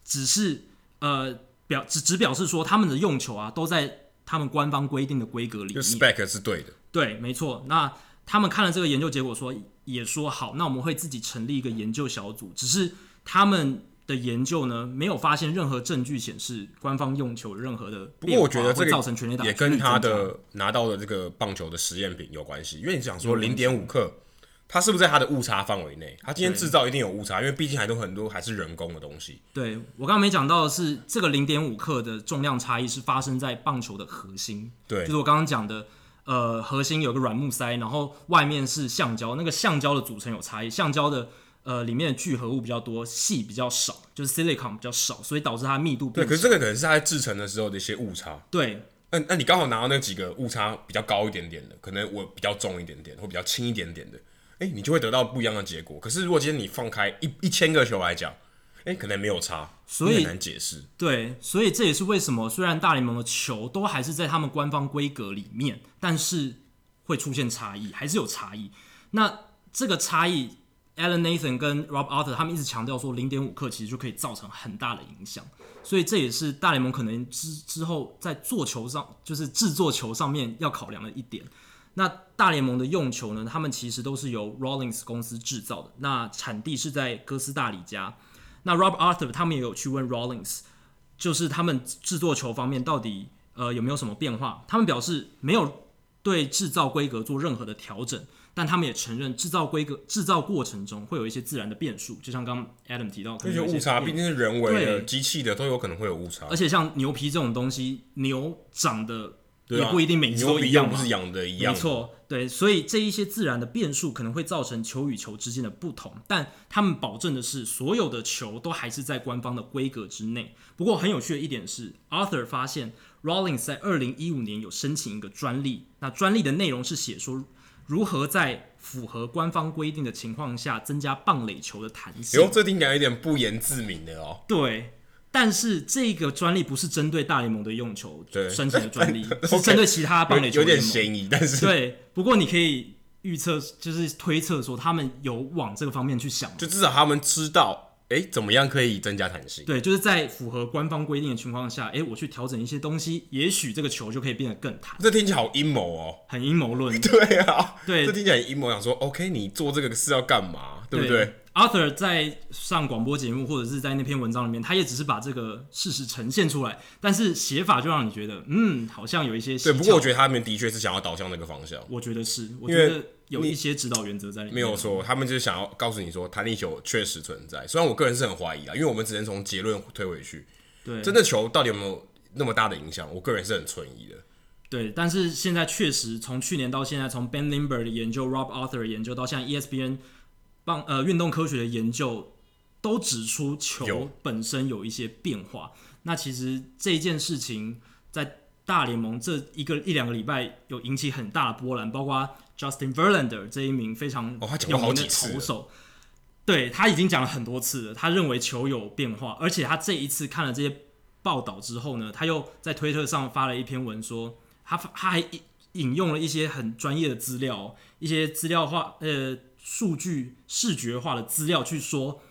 只是呃表只只表示说，他们的用球啊都在他们官方规定的规格里面。spec 是对的，对，没错。那他们看了这个研究结果说，也说好，那我们会自己成立一个研究小组，只是他们。的研究呢，没有发现任何证据显示官方用球任何的不过我觉得这个造成全垒打也跟他的拿到的这个棒球的实验品有关系。因为你想说零点五克，它是不是在它的误差范围内？它今天制造一定有误差，因为毕竟还都很多还是人工的东西。对，我刚刚没讲到的是，这个零点五克的重量差异是发生在棒球的核心。对，就是我刚刚讲的，呃，核心有个软木塞，然后外面是橡胶，那个橡胶的组成有差异，橡胶的。呃，里面的聚合物比较多，细比较少，就是 silicon 比较少，所以导致它密度变。对，可是这个可能是它在制成的时候的一些误差。对，那那你刚好拿到那几个误差比较高一点点的，可能我比较重一点点，或比较轻一点点的，哎、欸，你就会得到不一样的结果。可是如果今天你放开一一千个球来讲，哎、欸，可能没有差，所以很难解释。对，所以这也是为什么虽然大联盟的球都还是在他们官方规格里面，但是会出现差异，还是有差异。那这个差异。Alan Nathan 跟 Rob Arthur 他们一直强调说，零点五克其实就可以造成很大的影响，所以这也是大联盟可能之之后在做球上，就是制作球上面要考量的一点。那大联盟的用球呢，他们其实都是由 Rawlings 公司制造的，那产地是在哥斯达黎加。那 Rob Arthur 他们也有去问 Rawlings，就是他们制作球方面到底呃有没有什么变化？他们表示没有对制造规格做任何的调整。但他们也承认，制造规格、制造过程中会有一些自然的变数，就像刚刚 Adam 提到，这些误差毕竟是人为的、机器的，都有可能会有误差。而且像牛皮这种东西，牛长得也不一定每次都一样，不是养的一样。没错，对，所以这一些自然的变数可能会造成球与球之间的不同，但他们保证的是，所有的球都还是在官方的规格之内。不过很有趣的一点是，Arthur 发现 Rawlings 在二零一五年有申请一个专利，那专利的内容是写说。如何在符合官方规定的情况下增加棒垒球的弹性？哟，这听起来有点不言自明的哦。对，但是这个专利不是针对大联盟的用球申请的专利，是针对其他棒垒球。有点嫌疑，但是对。不过你可以预测，就是推测说他们有往这个方面去想，就至少他们知道。哎，怎么样可以增加弹性？对，就是在符合官方规定的情况下，哎，我去调整一些东西，也许这个球就可以变得更弹。这听起来好阴谋哦，很阴谋论。对啊，对，这听起来很阴谋，想说，OK，你做这个是要干嘛？对不对，对？Arthur 在上广播节目或者是在那篇文章里面，他也只是把这个事实呈现出来，但是写法就让你觉得，嗯，好像有一些。对，不过我觉得他们的确是想要导向那个方向。我觉得是，我觉得有一些指导原则在里面。没有错，他们就是想要告诉你说，弹力球确实存在。虽然我个人是很怀疑啊，因为我们只能从结论推回去。对，真的球到底有没有那么大的影响？我个人是很存疑的。对，但是现在确实从去年到现在，从 Ben Limber 的研究、Rob Arthur 的研究到现在 ESPN 棒呃运动科学的研究，都指出球本身有一些变化。那其实这件事情在大联盟这一个一两个礼拜有引起很大的波澜，包括 Justin Verlander 这一名非常有名的投手，对他已经讲了很多次了，他认为球有变化，而且他这一次看了这些报道之后呢，他又在推特上发了一篇文说。他他还引引用了一些很专业的资料，一些资料化呃数据视觉化的资料去说，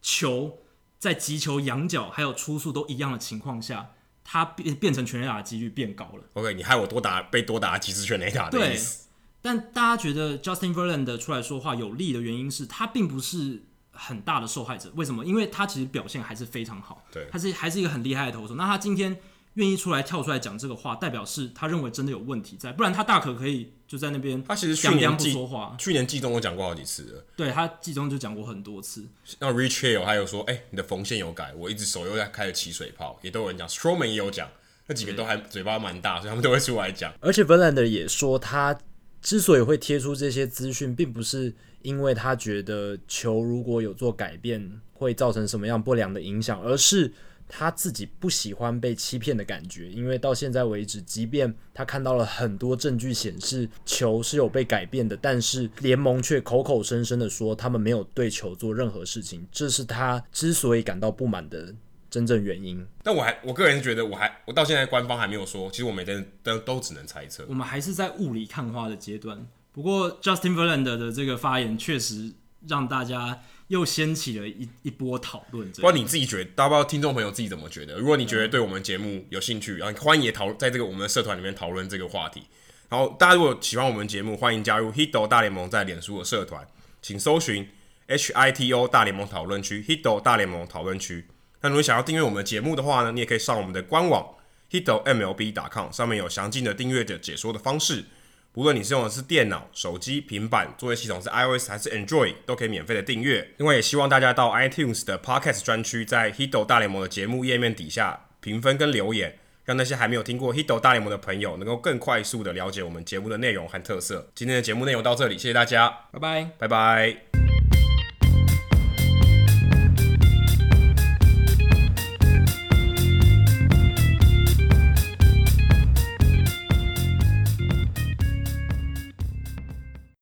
球在击球仰角还有初速都一样的情况下，它变变成全垒打的几率变高了。OK，你害我多打被多打几次全垒打的意思。对，但大家觉得 Justin Verlander 出来说话有利的原因是他并不是很大的受害者。为什么？因为他其实表现还是非常好，对，他是还是一个很厉害的投手。那他今天。愿意出来跳出来讲这个话，代表是他认为真的有问题在，不然他大可可以就在那边。他其实去年不说话，去年季中我讲过好几次了。对，他季中就讲过很多次。那 Rich Hill 还有说，哎、欸，你的缝线有改，我一直手又在开始起水泡，也都有人讲。Stroman 也有讲，那几个都还嘴巴蛮大，所以他们都会出来讲。而且 Verlander 也说，他之所以会贴出这些资讯，并不是因为他觉得球如果有做改变会造成什么样不良的影响，而是。他自己不喜欢被欺骗的感觉，因为到现在为止，即便他看到了很多证据显示球是有被改变的，但是联盟却口口声声的说他们没有对球做任何事情，这是他之所以感到不满的真正原因。但我还我个人觉得，我还我到现在官方还没有说，其实我每天都都只能猜测。我们还是在雾里看花的阶段。不过 Justin Verlander 的这个发言确实让大家。又掀起了一一波讨论，不知道你自己觉得，大不知道听众朋友自己怎么觉得？如果你觉得对我们节目有兴趣，然后欢迎也讨在这个我们的社团里面讨论这个话题。然后大家如果喜欢我们节目，欢迎加入 Hito 大联盟在脸书的社团，请搜寻 H I T O 大联盟讨论区 Hito 大联盟讨论区。那如果想要订阅我们的节目的话呢，你也可以上我们的官网 Hito MLB.com，上面有详尽的订阅的解说的方式。无论你是用的是电脑、手机、平板，作业系统是 iOS 还是 Android，都可以免费的订阅。另外，也希望大家到 iTunes 的 Podcast 专区，在 Hito 大联盟的节目页面底下评分跟留言，让那些还没有听过 Hito 大联盟的朋友，能够更快速的了解我们节目的内容和特色。今天的节目内容到这里，谢谢大家，拜拜，拜拜。